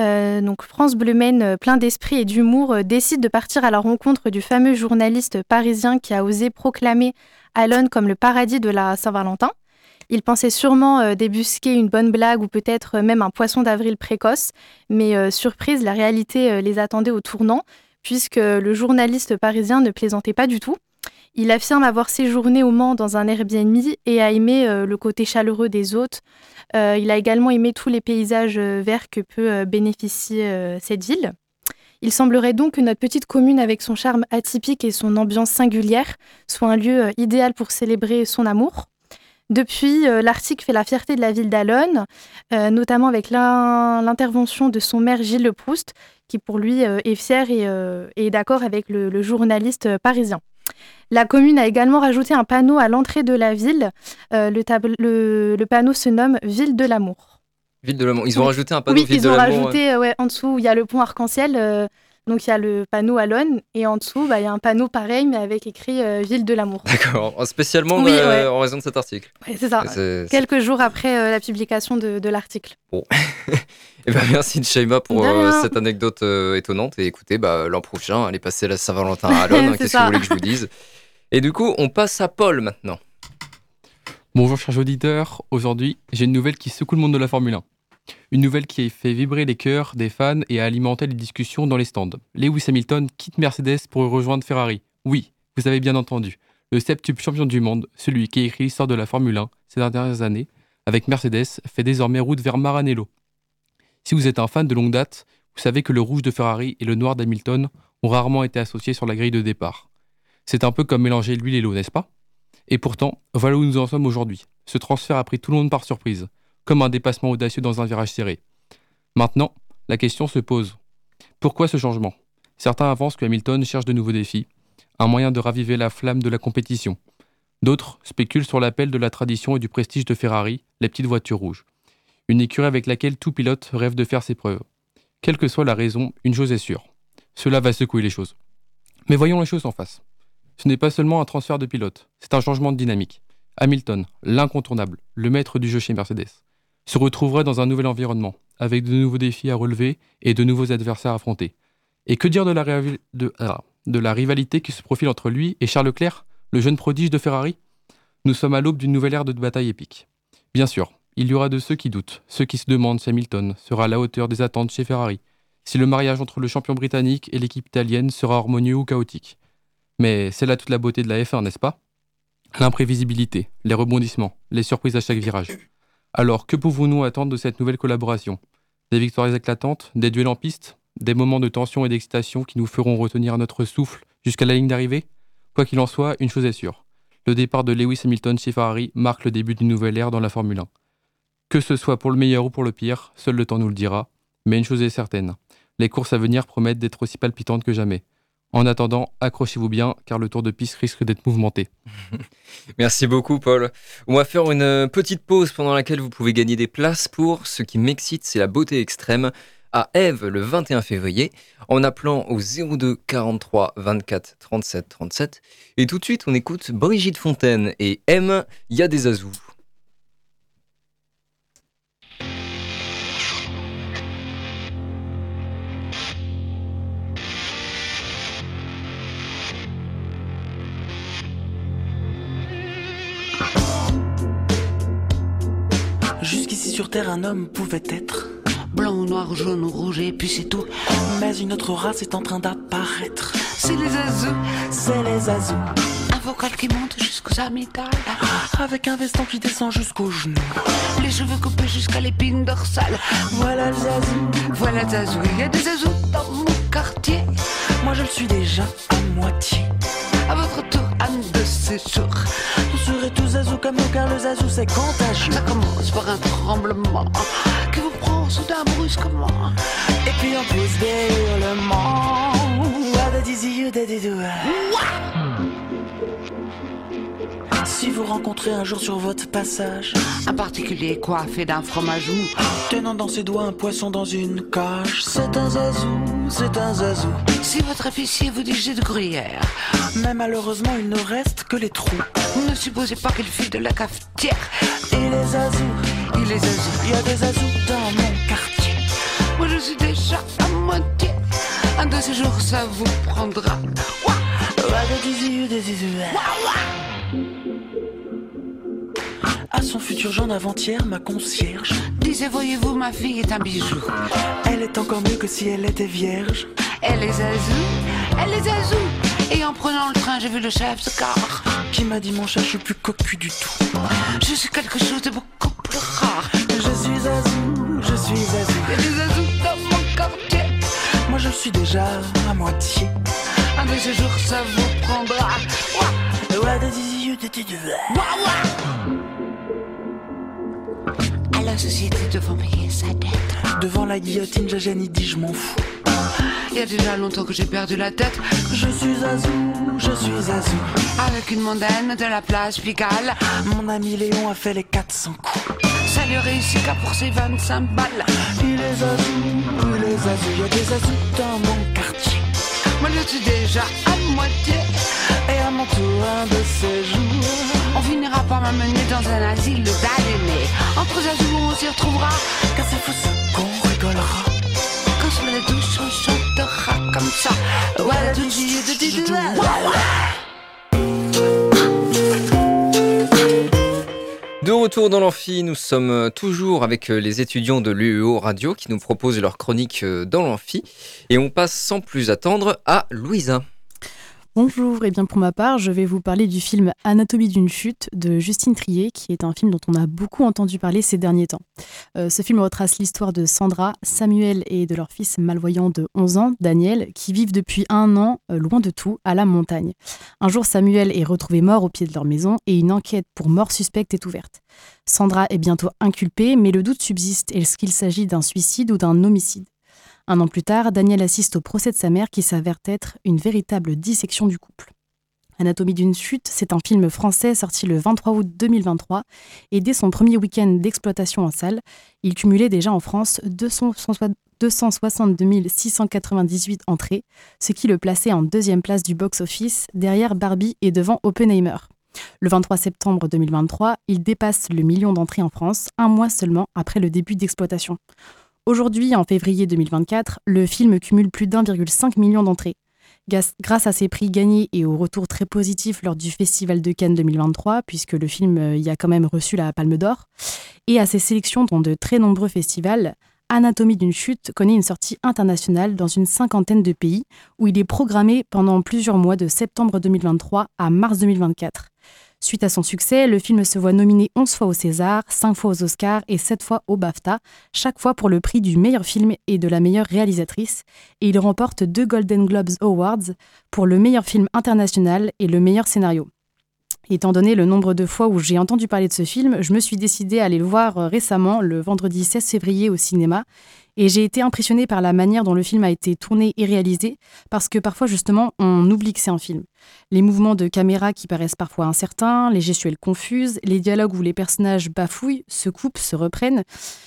Euh, donc France Bleu euh, plein d'esprit et d'humour, décide de partir à la rencontre du fameux journaliste parisien qui a osé proclamer Alon comme le paradis de la Saint-Valentin. Il pensait sûrement débusquer une bonne blague ou peut-être même un poisson d'avril précoce, mais surprise, la réalité les attendait au tournant, puisque le journaliste parisien ne plaisantait pas du tout. Il affirme avoir séjourné au Mans dans un Airbnb et a aimé euh, le côté chaleureux des hôtes. Euh, il a également aimé tous les paysages euh, verts que peut bénéficier cette ville. Il semblerait donc que notre petite commune, avec son charme atypique et son ambiance singulière, soit un lieu idéal pour célébrer son amour. Depuis, l'article fait la fierté de la ville d'Alonne, notamment avec l'intervention de son maire Gilles Le Proust, qui pour lui est fier et, est d'accord avec le journaliste parisien. La commune a également rajouté un panneau à l'entrée de la ville. Euh, le, panneau se nomme Ville de l'amour. Ville de l'amour. Ils ont rajouté un panneau oui, ils ont rajouté ouais, en dessous, il y a le pont arc-en-ciel. Euh, donc il y a le panneau Alone et en dessous, bah, il y a un panneau pareil mais avec écrit euh, Ville de l'amour. D'accord, spécialement en raison de cet article. c'est ça, quelques jours après la publication de, l'article. Bon, eh ben, merci Shaima pour cette anecdote étonnante et écoutez, bah, l'an prochain, allez passer la Saint-Valentin à Alone, hein, qu'est-ce que vous voulez que je vous dise? Et du coup, on passe à Paul maintenant. Bonjour chers auditeurs, aujourd'hui j'ai une nouvelle qui secoue le monde de la Formule 1. Une nouvelle qui a fait vibrer les cœurs des fans et a alimenté les discussions dans les stands. Lewis Hamilton quitte Mercedes pour rejoindre Ferrari. Oui, vous avez bien entendu. Le septuple champion du monde, celui qui a écrit l'histoire de la Formule 1 ces dernières années, avec Mercedes, fait désormais route vers Maranello. Si vous êtes un fan de longue date, vous savez que le rouge de Ferrari et le noir d'Hamilton ont rarement été associés sur la grille de départ. C'est un peu comme mélanger l'huile et l'eau, n'est-ce pas? Et pourtant, voilà où nous en sommes aujourd'hui. Ce transfert a pris tout le monde par surprise, comme un dépassement audacieux dans un virage serré. Maintenant, la question se pose. Pourquoi ce changement? Certains avancent que Hamilton cherche de nouveaux défis, un moyen de raviver la flamme de la compétition. D'autres spéculent sur l'appel de la tradition et du prestige de Ferrari, les petites voitures rouges. Une écurie avec laquelle tout pilote rêve de faire ses preuves. Quelle que soit la raison, une chose est sûre. Cela va secouer les choses. Mais voyons les choses en face. Ce n'est pas seulement un transfert de pilote, c'est un changement de dynamique. Hamilton, l'incontournable, le maître du jeu chez Mercedes, se retrouverait dans un nouvel environnement, avec de nouveaux défis à relever et de nouveaux adversaires à affronter. Et que dire de la, ah, rivalité qui se profile entre lui et Charles Leclerc, le jeune prodige de Ferrari? Nous sommes à l'aube d'une nouvelle ère de bataille épique. Bien sûr, il y aura de ceux qui doutent, ceux qui se demandent si Hamilton sera à la hauteur des attentes chez Ferrari, si le mariage entre le champion britannique et l'équipe italienne sera harmonieux ou chaotique. Mais c'est là toute la beauté de la F1, n'est-ce pas? L'imprévisibilité, les rebondissements, les surprises à chaque virage. Alors, que pouvons-nous attendre de cette nouvelle collaboration? Des victoires éclatantes, des duels en piste, des moments de tension et d'excitation qui nous feront retenir notre souffle jusqu'à la ligne d'arrivée? Quoi qu'il en soit, une chose est sûre. Le départ de Lewis Hamilton chez Ferrari marque le début d'une nouvelle ère dans la Formule 1. Que ce soit pour le meilleur ou pour le pire, seul le temps nous le dira. Mais une chose est certaine, les courses à venir promettent d'être aussi palpitantes que jamais. En attendant, accrochez-vous bien car le tour de piste risque d'être mouvementé. Merci beaucoup Paul. On va faire une petite pause pendant laquelle vous pouvez gagner des places pour ce qui m'excite, c'est la beauté extrême à Eve le 21 février en appelant au 02 43 24 37 37. Et tout de suite, on écoute Brigitte Fontaine et M, il. Sur Terre, un homme pouvait être blanc, noir, jaune, rouge, et puis c'est tout. Mais une autre race est en train d'apparaître. C'est les azous, c'est les azous. Un vocal qui monte jusqu'aux amygdales. Avec un veston qui descend jusqu'aux genoux. Les cheveux coupés jusqu'à l'épine dorsale. Voilà le zazou, voilà le zazou. Il y a des azous dans mon quartier. Moi je le suis déjà à moitié. À votre tour, Anne de séjour. Vous serez tous zazou comme nous, car le zazou c'est contagieux. Ça commence par un tremblement qui vous prend soudain brusquement. Et puis on pousse des hurlements. Si vous rencontrez un jour sur votre passage un particulier coiffé d'un fromage mou, tenant dans ses doigts un poisson dans une cage, c'est un zazou, c'est un zazou. Si votre officier vous dit j'ai de gruyère, mais malheureusement il ne reste que les trous. Ne supposez pas qu'il file de la cafetière. Et les zazous, il les azous, il y a des azous dans mon quartier. Moi je suis déjà à moitié. Un de ces jours ça vous prendra. Ouah, ouah, des zizi, des zizi, ouah, ouah. À son futur genre avant-hier, ma concierge disait Voyez-vous, ma fille est un bijou. Elle est encore mieux que si elle était vierge. Elle est azou, elle est azou. Et en prenant le train, j'ai vu le chef de car qui m'a dit Mon chat, je suis plus cocu du tout. Je suis quelque chose de beaucoup plus rare. Je suis azou, je suis azou. A des azous dans mon quartier. Moi, je suis déjà à moitié. Un de ces jours, ça vous prendra. Ouah, ouah, la société devant payer sa dette. Devant la guillotine, Jajani dit je m'en fous. Il y a déjà longtemps que j'ai perdu la tête. Je suis Azou, je suis Azou. Avec une mondaine de la place Pigalle. Mon ami Léon a fait les 400 coups. Ça lui réussit qu'à pour ses 25 balles. Il est Azou, il est Azou. Il y a des Azous dans mon quartier. Moi je suis déjà à moitié. Et à mon tour, un de ces jours. On finira par m'amener dans un asile d'aliénés. Entre Azou, on s'y retrouvera. Car c'est fou ce qu'on rigolera. Quand sur la douche, on chantera comme ça. Voilà tout de De retour dans l'amphi, nous sommes toujours avec les étudiants de l'UEO Radio qui nous proposent leur chronique dans l'amphi. Et on passe sans plus attendre à Louisa. Bonjour, et bien pour ma part, je vais vous parler du film Anatomie d'une chute de Justine Trier, qui est un film dont on a beaucoup entendu parler ces derniers temps. Euh, ce film retrace l'histoire de Sandra, Samuel et de leur fils malvoyant de 11 ans, Daniel, qui vivent depuis un an, euh, loin de tout, à la montagne. Un jour, Samuel est retrouvé mort au pied de leur maison et une enquête pour mort suspecte est ouverte. Sandra est bientôt inculpée, mais le doute subsiste est-ce qu'il s'agit d'un suicide ou d'un homicide? Un an plus tard, Daniel assiste au procès de sa mère qui s'avère être une véritable dissection du couple. Anatomie d'une chute, c'est un film français sorti le 23 août 2023 et dès son premier week-end d'exploitation en salle, il cumulait déjà en France 262 698 entrées, ce qui le plaçait en deuxième place du box-office derrière Barbie et devant Oppenheimer. Le 23 septembre 2023, il dépasse le million d'entrées en France, un mois seulement après le début d'exploitation. Aujourd'hui, en février 2024, le film cumule plus d'1,5 million d'entrées. Grâce à ses prix gagnés et au retour très positif lors du Festival de Cannes 2023, puisque le film euh, y a quand même reçu la Palme d'Or, et à ses sélections dans de très nombreux festivals, Anatomie d'une chute connaît une sortie internationale dans une cinquantaine de pays, où il est programmé pendant plusieurs mois de septembre 2023 à mars 2024. Suite à son succès, le film se voit nominé 11 fois au César, 5 fois aux Oscars et 7 fois au BAFTA, chaque fois pour le prix du meilleur film et de la meilleure réalisatrice, et il remporte deux Golden Globes Awards pour le meilleur film international et le meilleur scénario. Étant donné le nombre de fois où j'ai entendu parler de ce film, je me suis décidée à aller le voir récemment, le vendredi 16 février au cinéma, et j'ai été impressionnée par la manière dont le film a été tourné et réalisé, parce que parfois justement on oublie que c'est un film. Les mouvements de caméra qui paraissent parfois incertains, les gestuelles confuses, les dialogues où les personnages bafouillent, se coupent, se reprennent,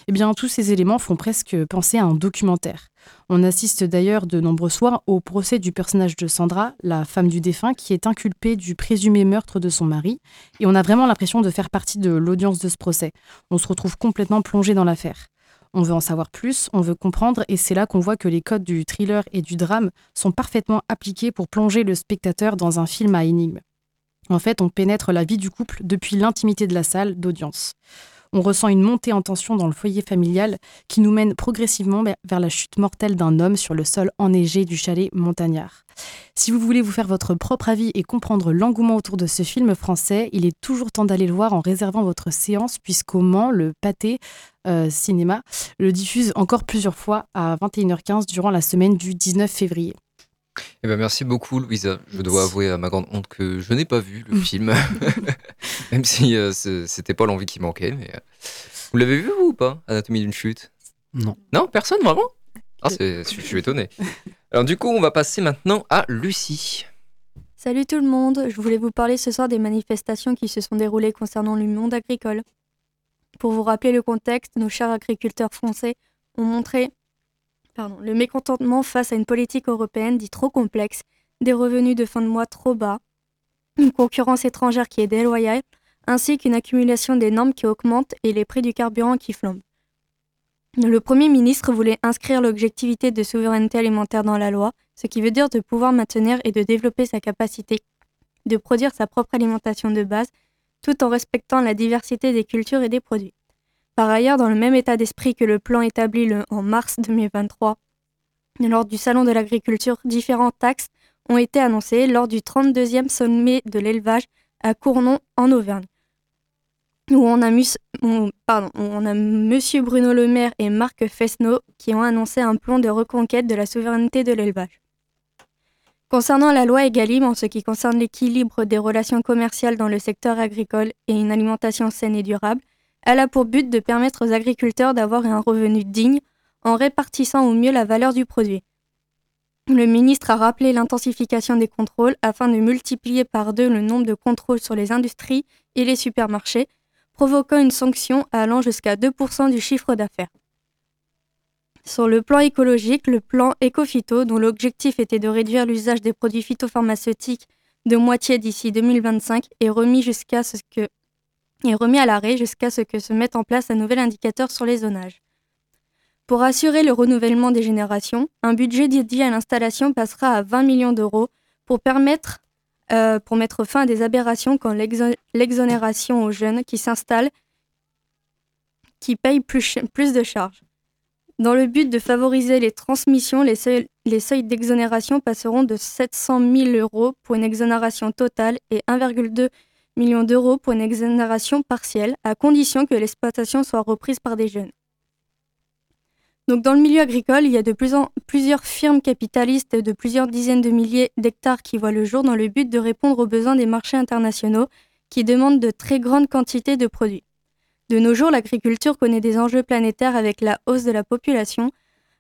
eh bien tous ces éléments font presque penser à un documentaire. On assiste d'ailleurs de nombreux soirs au procès du personnage de Sandra, la femme du défunt, qui est inculpée du présumé meurtre de son mari, et on a vraiment l'impression de faire partie de l'audience de ce procès. On se retrouve complètement plongé dans l'affaire. On veut en savoir plus, on veut comprendre, et c'est là qu'on voit que les codes du thriller et du drame sont parfaitement appliqués pour plonger le spectateur dans un film à énigmes. En fait, on pénètre la vie du couple depuis l'intimité de la salle d'audience on ressent une montée en tension dans le foyer familial qui nous mène progressivement vers la chute mortelle d'un homme sur le sol enneigé du chalet montagnard. Si vous voulez vous faire votre propre avis et comprendre l'engouement autour de ce film français, il est toujours temps d'aller le voir en réservant votre séance puisqu'au Mans, le pâté euh, cinéma le diffuse encore plusieurs fois à 21h15 durant la semaine du 19 février. Eh ben merci beaucoup, Louisa. Je dois avouer à ma grande honte que je n'ai pas vu le film, même si euh, c'était pas l'envie qui manquait. Mais, euh, Vous l'avez vu, vous, ou pas Anatomie d'une chute? Non. Non, personne, vraiment? Ah, Je suis étonné. Alors, du coup, on va passer maintenant à Lucie. Salut tout le monde, je voulais vous parler ce soir des manifestations qui se sont déroulées concernant le monde agricole. Pour vous rappeler le contexte, nos chers agriculteurs français ont montré le mécontentement face à une politique européenne dit trop complexe, des revenus de fin de mois trop bas, une concurrence étrangère qui est déloyale, ainsi qu'une accumulation des normes qui augmentent et les prix du carburant qui flambent. Le Premier ministre voulait inscrire l'objectivité de souveraineté alimentaire dans la loi, ce qui veut dire de pouvoir maintenir et de développer sa capacité de produire sa propre alimentation de base, tout en respectant la diversité des cultures et des produits. Par ailleurs, dans le même état d'esprit que le plan établi en mars 2023, lors du Salon de l'agriculture, différentes taxes ont été annoncées lors du 32e sommet de l'élevage à Cournon en Auvergne, où on a, pardon, on a M. Bruno Le Maire et Marc Fesneau qui ont annoncé un plan de reconquête de la souveraineté de l'élevage. Concernant la loi Egalim en ce qui concerne l'équilibre des relations commerciales dans le secteur agricole et une alimentation saine et durable, elle a pour but de permettre aux agriculteurs d'avoir un revenu digne en répartissant au mieux la valeur du produit. Le ministre a rappelé l'intensification des contrôles afin de multiplier par deux le nombre de contrôles sur les industries et les supermarchés, provoquant une sanction allant jusqu'à 2% du chiffre d'affaires. Sur le plan écologique, le plan Ecofito, dont l'objectif était de réduire l'usage des produits phytopharmaceutiques de moitié d'ici 2025, est remis jusqu'à ce que est remis à l'arrêt jusqu'à ce que se mette en place un nouvel indicateur sur les zonages. Pour assurer le renouvellement des générations, un budget dédié à l'installation passera à 20 millions d'euros pour permettre euh, pour mettre fin à des aberrations comme l'exonération aux jeunes qui s'installent qui payent plus, plus de charges. Dans le but de favoriser les transmissions, les seuils, les seuils d'exonération passeront de 700 000 euros pour une exonération totale et 1,2 million d'euros pour une exonération partielle, à condition que l'exploitation soit reprise par des jeunes. Donc dans le milieu agricole, il y a de plus en, plusieurs firmes capitalistes de plusieurs dizaines de milliers d'hectares qui voient le jour dans le but de répondre aux besoins des marchés internationaux qui demandent de très grandes quantités de produits. De nos jours, l'agriculture connaît des enjeux planétaires avec la hausse de la population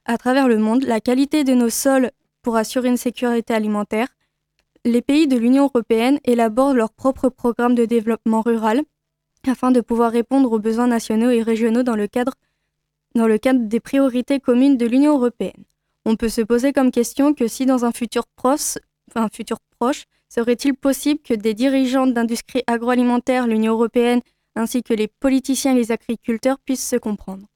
à travers le monde, la qualité de nos sols pour assurer une sécurité alimentaire. Les pays de l'Union européenne élaborent leurs propres programmes de développement rural afin de pouvoir répondre aux besoins nationaux et régionaux dans le cadre des priorités communes de l'Union européenne. On peut se poser comme question que si dans un futur proche, futur proche serait-il possible que des dirigeants d'industrie agroalimentaire, l'Union européenne, ainsi que les politiciens et les agriculteurs puissent se comprendre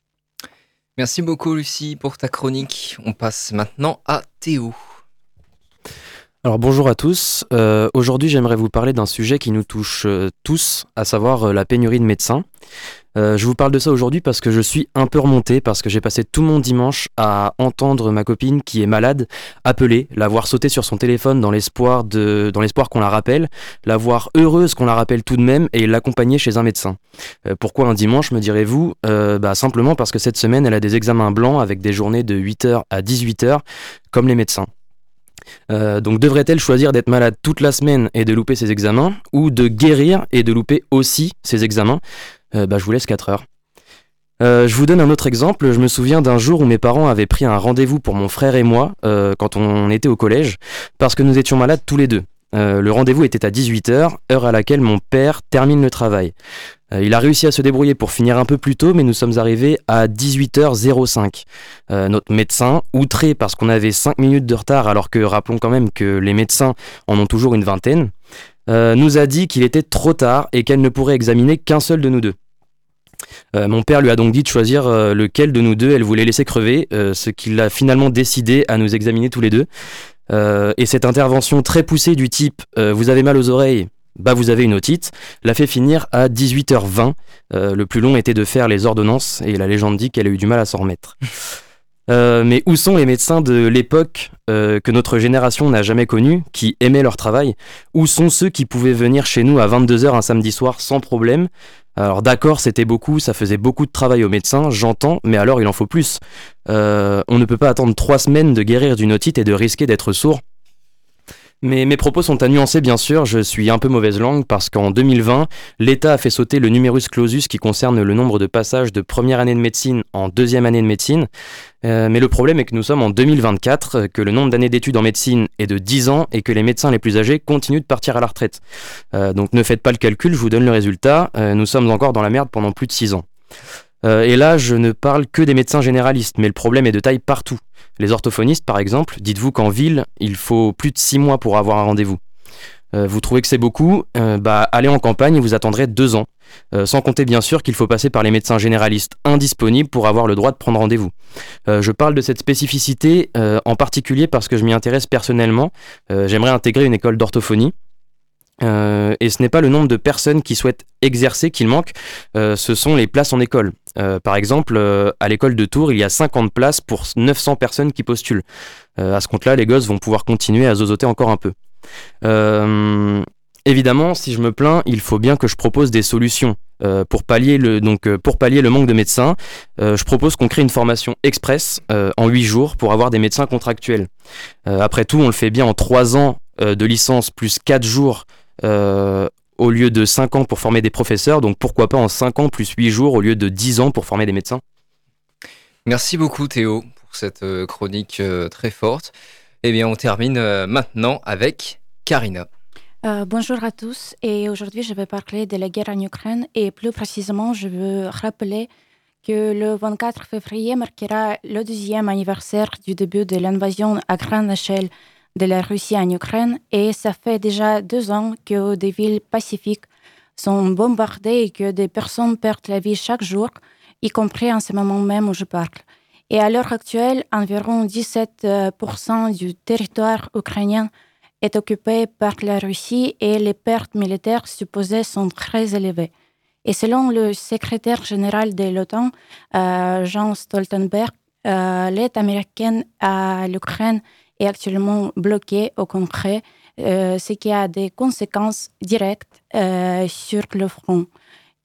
Merci beaucoup Lucie pour ta chronique. On passe maintenant à Théo. Alors bonjour à tous. Euh, aujourd'hui j'aimerais vous parler d'un sujet qui nous touche euh, tous, à savoir euh, la pénurie de médecins. je vous parle de ça aujourd'hui parce que je suis un peu remonté, parce que j'ai passé tout mon dimanche à entendre ma copine qui est malade appeler, la voir sauter sur son téléphone dans l'espoir de, dans l'espoir qu'on la rappelle, la voir heureuse qu'on la rappelle tout de même et l'accompagner chez un médecin. pourquoi un dimanche me direz-vous? Bah, Simplement parce que cette semaine elle a des examens blancs avec des journées de 8h à 18h comme les médecins. Euh, donc devrait-elle choisir d'être malade toute la semaine et de louper ses examens ou de guérir et de louper aussi ses examens? Euh, bah, Je vous laisse 4 heures. Euh, je vous donne un autre exemple. Je me souviens d'un jour où mes parents avaient pris un rendez-vous pour mon frère et moi quand on était au collège parce que nous étions malades tous les deux. Le rendez-vous était à 18h, heure à laquelle mon père termine le travail. Euh, il a réussi à se débrouiller pour finir un peu plus tôt, mais nous sommes arrivés à 18h05. Euh, notre médecin, outré parce qu'on avait 5 minutes de retard, alors que rappelons quand même que les médecins en ont toujours une vingtaine, nous a dit qu'il était trop tard et qu'elle ne pourrait examiner qu'un seul de nous deux. mon père lui a donc dit de choisir lequel de nous deux elle voulait laisser crever, ce qu'il a finalement décidé à nous examiner tous les deux. Euh, et cette intervention très poussée du type euh, vous avez mal aux oreilles, bah vous avez une otite, l'a fait finir à 18h20. Euh, le plus long était de faire les ordonnances et la légende dit qu'elle a eu du mal à s'en remettre. mais où sont les médecins de l'époque que notre génération n'a jamais connue, qui aimaient leur travail? Où sont ceux qui pouvaient venir chez nous à 22h un samedi soir sans problème? Alors d'accord, c'était beaucoup, ça faisait beaucoup de travail aux médecins, j'entends, mais alors il en faut plus. Euh, on ne peut pas attendre trois semaines de guérir d'une otite et de risquer d'être sourd. Mais mes propos sont à nuancer bien sûr, je suis un peu mauvaise langue parce qu'en 2020, l'État a fait sauter le numerus clausus qui concerne le nombre de passages de première année de médecine en deuxième année de médecine. Euh, mais le problème est que nous sommes en 2024, que le nombre d'années d'études en médecine est de 10 ans et que les médecins les plus âgés continuent de partir à la retraite. Euh, donc ne faites pas le calcul, je vous donne le résultat, euh, nous sommes encore dans la merde pendant plus de 6 ans. Et là, je ne parle que des médecins généralistes, mais le problème est de taille partout. Les orthophonistes, par exemple, dites-vous qu'en ville, il faut plus de 6 mois pour avoir un rendez-vous. Euh, vous trouvez que c'est beaucoup euh, Bah, allez en campagne vous attendrez deux ans. Euh, sans compter bien sûr qu'il faut passer par les médecins généralistes indisponibles pour avoir le droit de prendre rendez-vous. je parle de cette spécificité en particulier parce que je m'y intéresse personnellement. J'aimerais intégrer une école d'orthophonie. Euh, et ce n'est pas le nombre de personnes qui souhaitent exercer qu'il manque, euh, ce sont les places en école. Euh, par exemple, à l'école de Tours, il y a 50 places pour 900 personnes qui postulent. à ce compte-là, les gosses vont pouvoir continuer à zozoter encore un peu. évidemment, si je me plains, il faut bien que je propose des solutions. pour, pallier le, donc, pour pallier le manque de médecins, je propose qu'on crée une formation express en 8 jours pour avoir des médecins contractuels. après tout, on le fait bien en 3 ans de licence plus 4 jours au lieu de 5 ans pour former des professeurs, donc pourquoi pas en 5 ans plus 8 jours au lieu de 10 ans pour former des médecins? Merci beaucoup Théo pour cette euh, chronique euh, très forte. Eh bien, on termine maintenant avec Karina. bonjour à tous et aujourd'hui je vais parler de la guerre en Ukraine et plus précisément je veux rappeler que le 24 février marquera le deuxième anniversaire du début de l'invasion à grande échelle de la Russie en Ukraine et ça fait déjà deux ans que des villes pacifiques sont bombardées et que des personnes perdent la vie chaque jour, y compris en ce moment même où je parle. Et à l'heure actuelle, environ 17% du territoire ukrainien est occupé par la Russie et les pertes militaires supposées sont très élevées. Et selon le secrétaire général de l'OTAN, euh, Jean Stoltenberg, l'aide américaine à l'Ukraine est actuellement bloquée au Congrès, ce qui a des conséquences directes sur le front.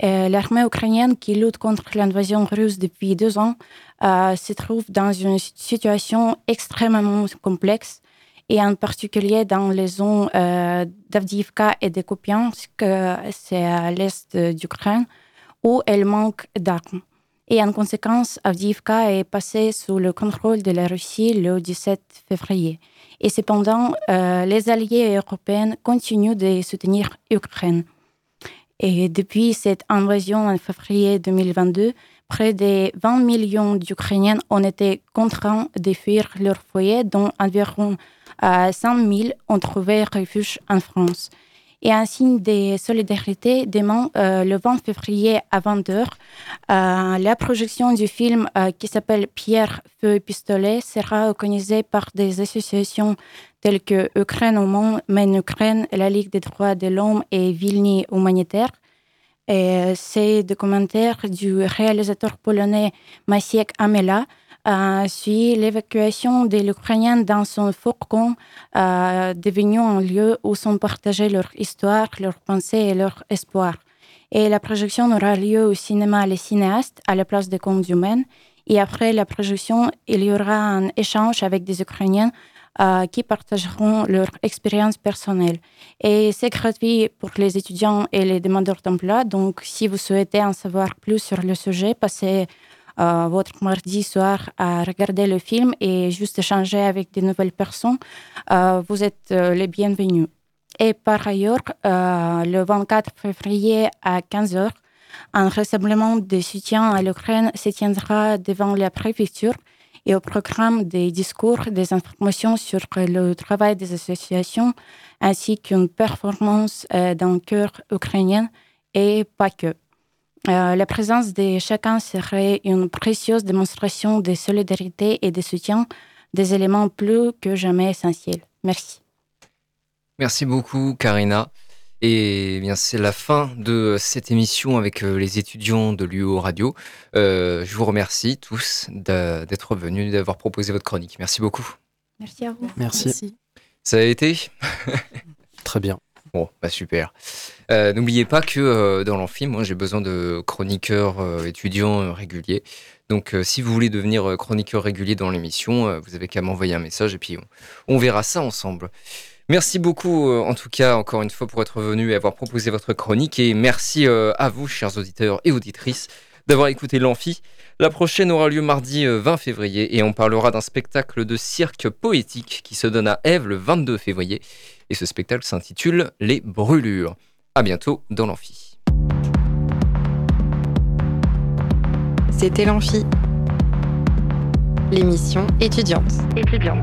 L'armée ukrainienne qui lutte contre l'invasion russe depuis deux ans se trouve dans une situation extrêmement complexe et en particulier dans les zones euh, d'Avdiivka et de Kupiansk, c'est à l'est d'Ukraine, où elle manque d'armes. Et en conséquence, Avdiivka est passé sous le contrôle de la Russie le 17 février. Et cependant, euh, les alliés européens continuent de soutenir l'Ukraine. Et depuis cette invasion en février 2022, près de 20 millions d'Ukrainiens ont été contraints de fuir leur foyer, dont environ 5 000 ont trouvé refuge en France. Et un signe de solidarité, demain, euh, le 20 février à 20h, euh, la projection du film euh, qui s'appelle Pierre, Feu et Pistolet sera organisée par des associations telles que Ukraine au monde, Men Ukraine, la Ligue des droits de l'homme et Vilni Humanitaire. Et ces documentaires du réalisateur polonais Maciek Amela euh, suit l'évacuation des Ukrainiens dans son fourgon, euh, devenu un lieu où sont partagés leur histoire, leurs pensées et leurs espoirs. Et la projection aura lieu au cinéma Les Cinéastes à la place des Comptes Humaines. Et après la projection, il y aura un échange avec des Ukrainiens euh, qui partageront leur expérience personnelle. Et c'est gratuit pour les étudiants et les demandeurs d'emploi. Donc, si vous souhaitez en savoir plus sur le sujet, passez votre mardi soir à regarder le film et juste échanger avec de nouvelles personnes, euh, vous êtes euh, les bienvenus. Et par ailleurs, le 24 février à 15h, un rassemblement de soutien à l'Ukraine se tiendra devant la préfecture et au programme des discours, des informations sur le travail des associations, ainsi qu'une performance d'un chœur ukrainien et pas que. Euh, la présence de chacun serait une précieuse démonstration de solidarité et de soutien, des éléments plus que jamais essentiels. Merci. Merci beaucoup, Karina. Et eh bien, c'est la fin de cette émission avec euh, les étudiants de l'UO Radio. Euh, je vous remercie tous d'être venus, d'avoir proposé votre chronique. Merci beaucoup. Merci à vous. Merci. Ça a été? Très bien. Bon, bah super. Euh, n'oubliez pas que euh, dans l'amphi, moi j'ai besoin de chroniqueurs euh, étudiants réguliers. Donc si vous voulez devenir chroniqueur régulier dans l'émission, vous avez qu'à m'envoyer un message et puis on, verra ça ensemble. Merci beaucoup en tout cas encore une fois pour être venu et avoir proposé votre chronique et merci à vous chers auditeurs et auditrices d'avoir écouté l'amphi. La prochaine aura lieu mardi 20 février et on parlera d'un spectacle de cirque poétique qui se donne à Ève le 22 février et ce spectacle s'intitule Les Brûlures. À bientôt dans l'Amphi. C'était l'Amphi, l'émission étudiante. Étudiante.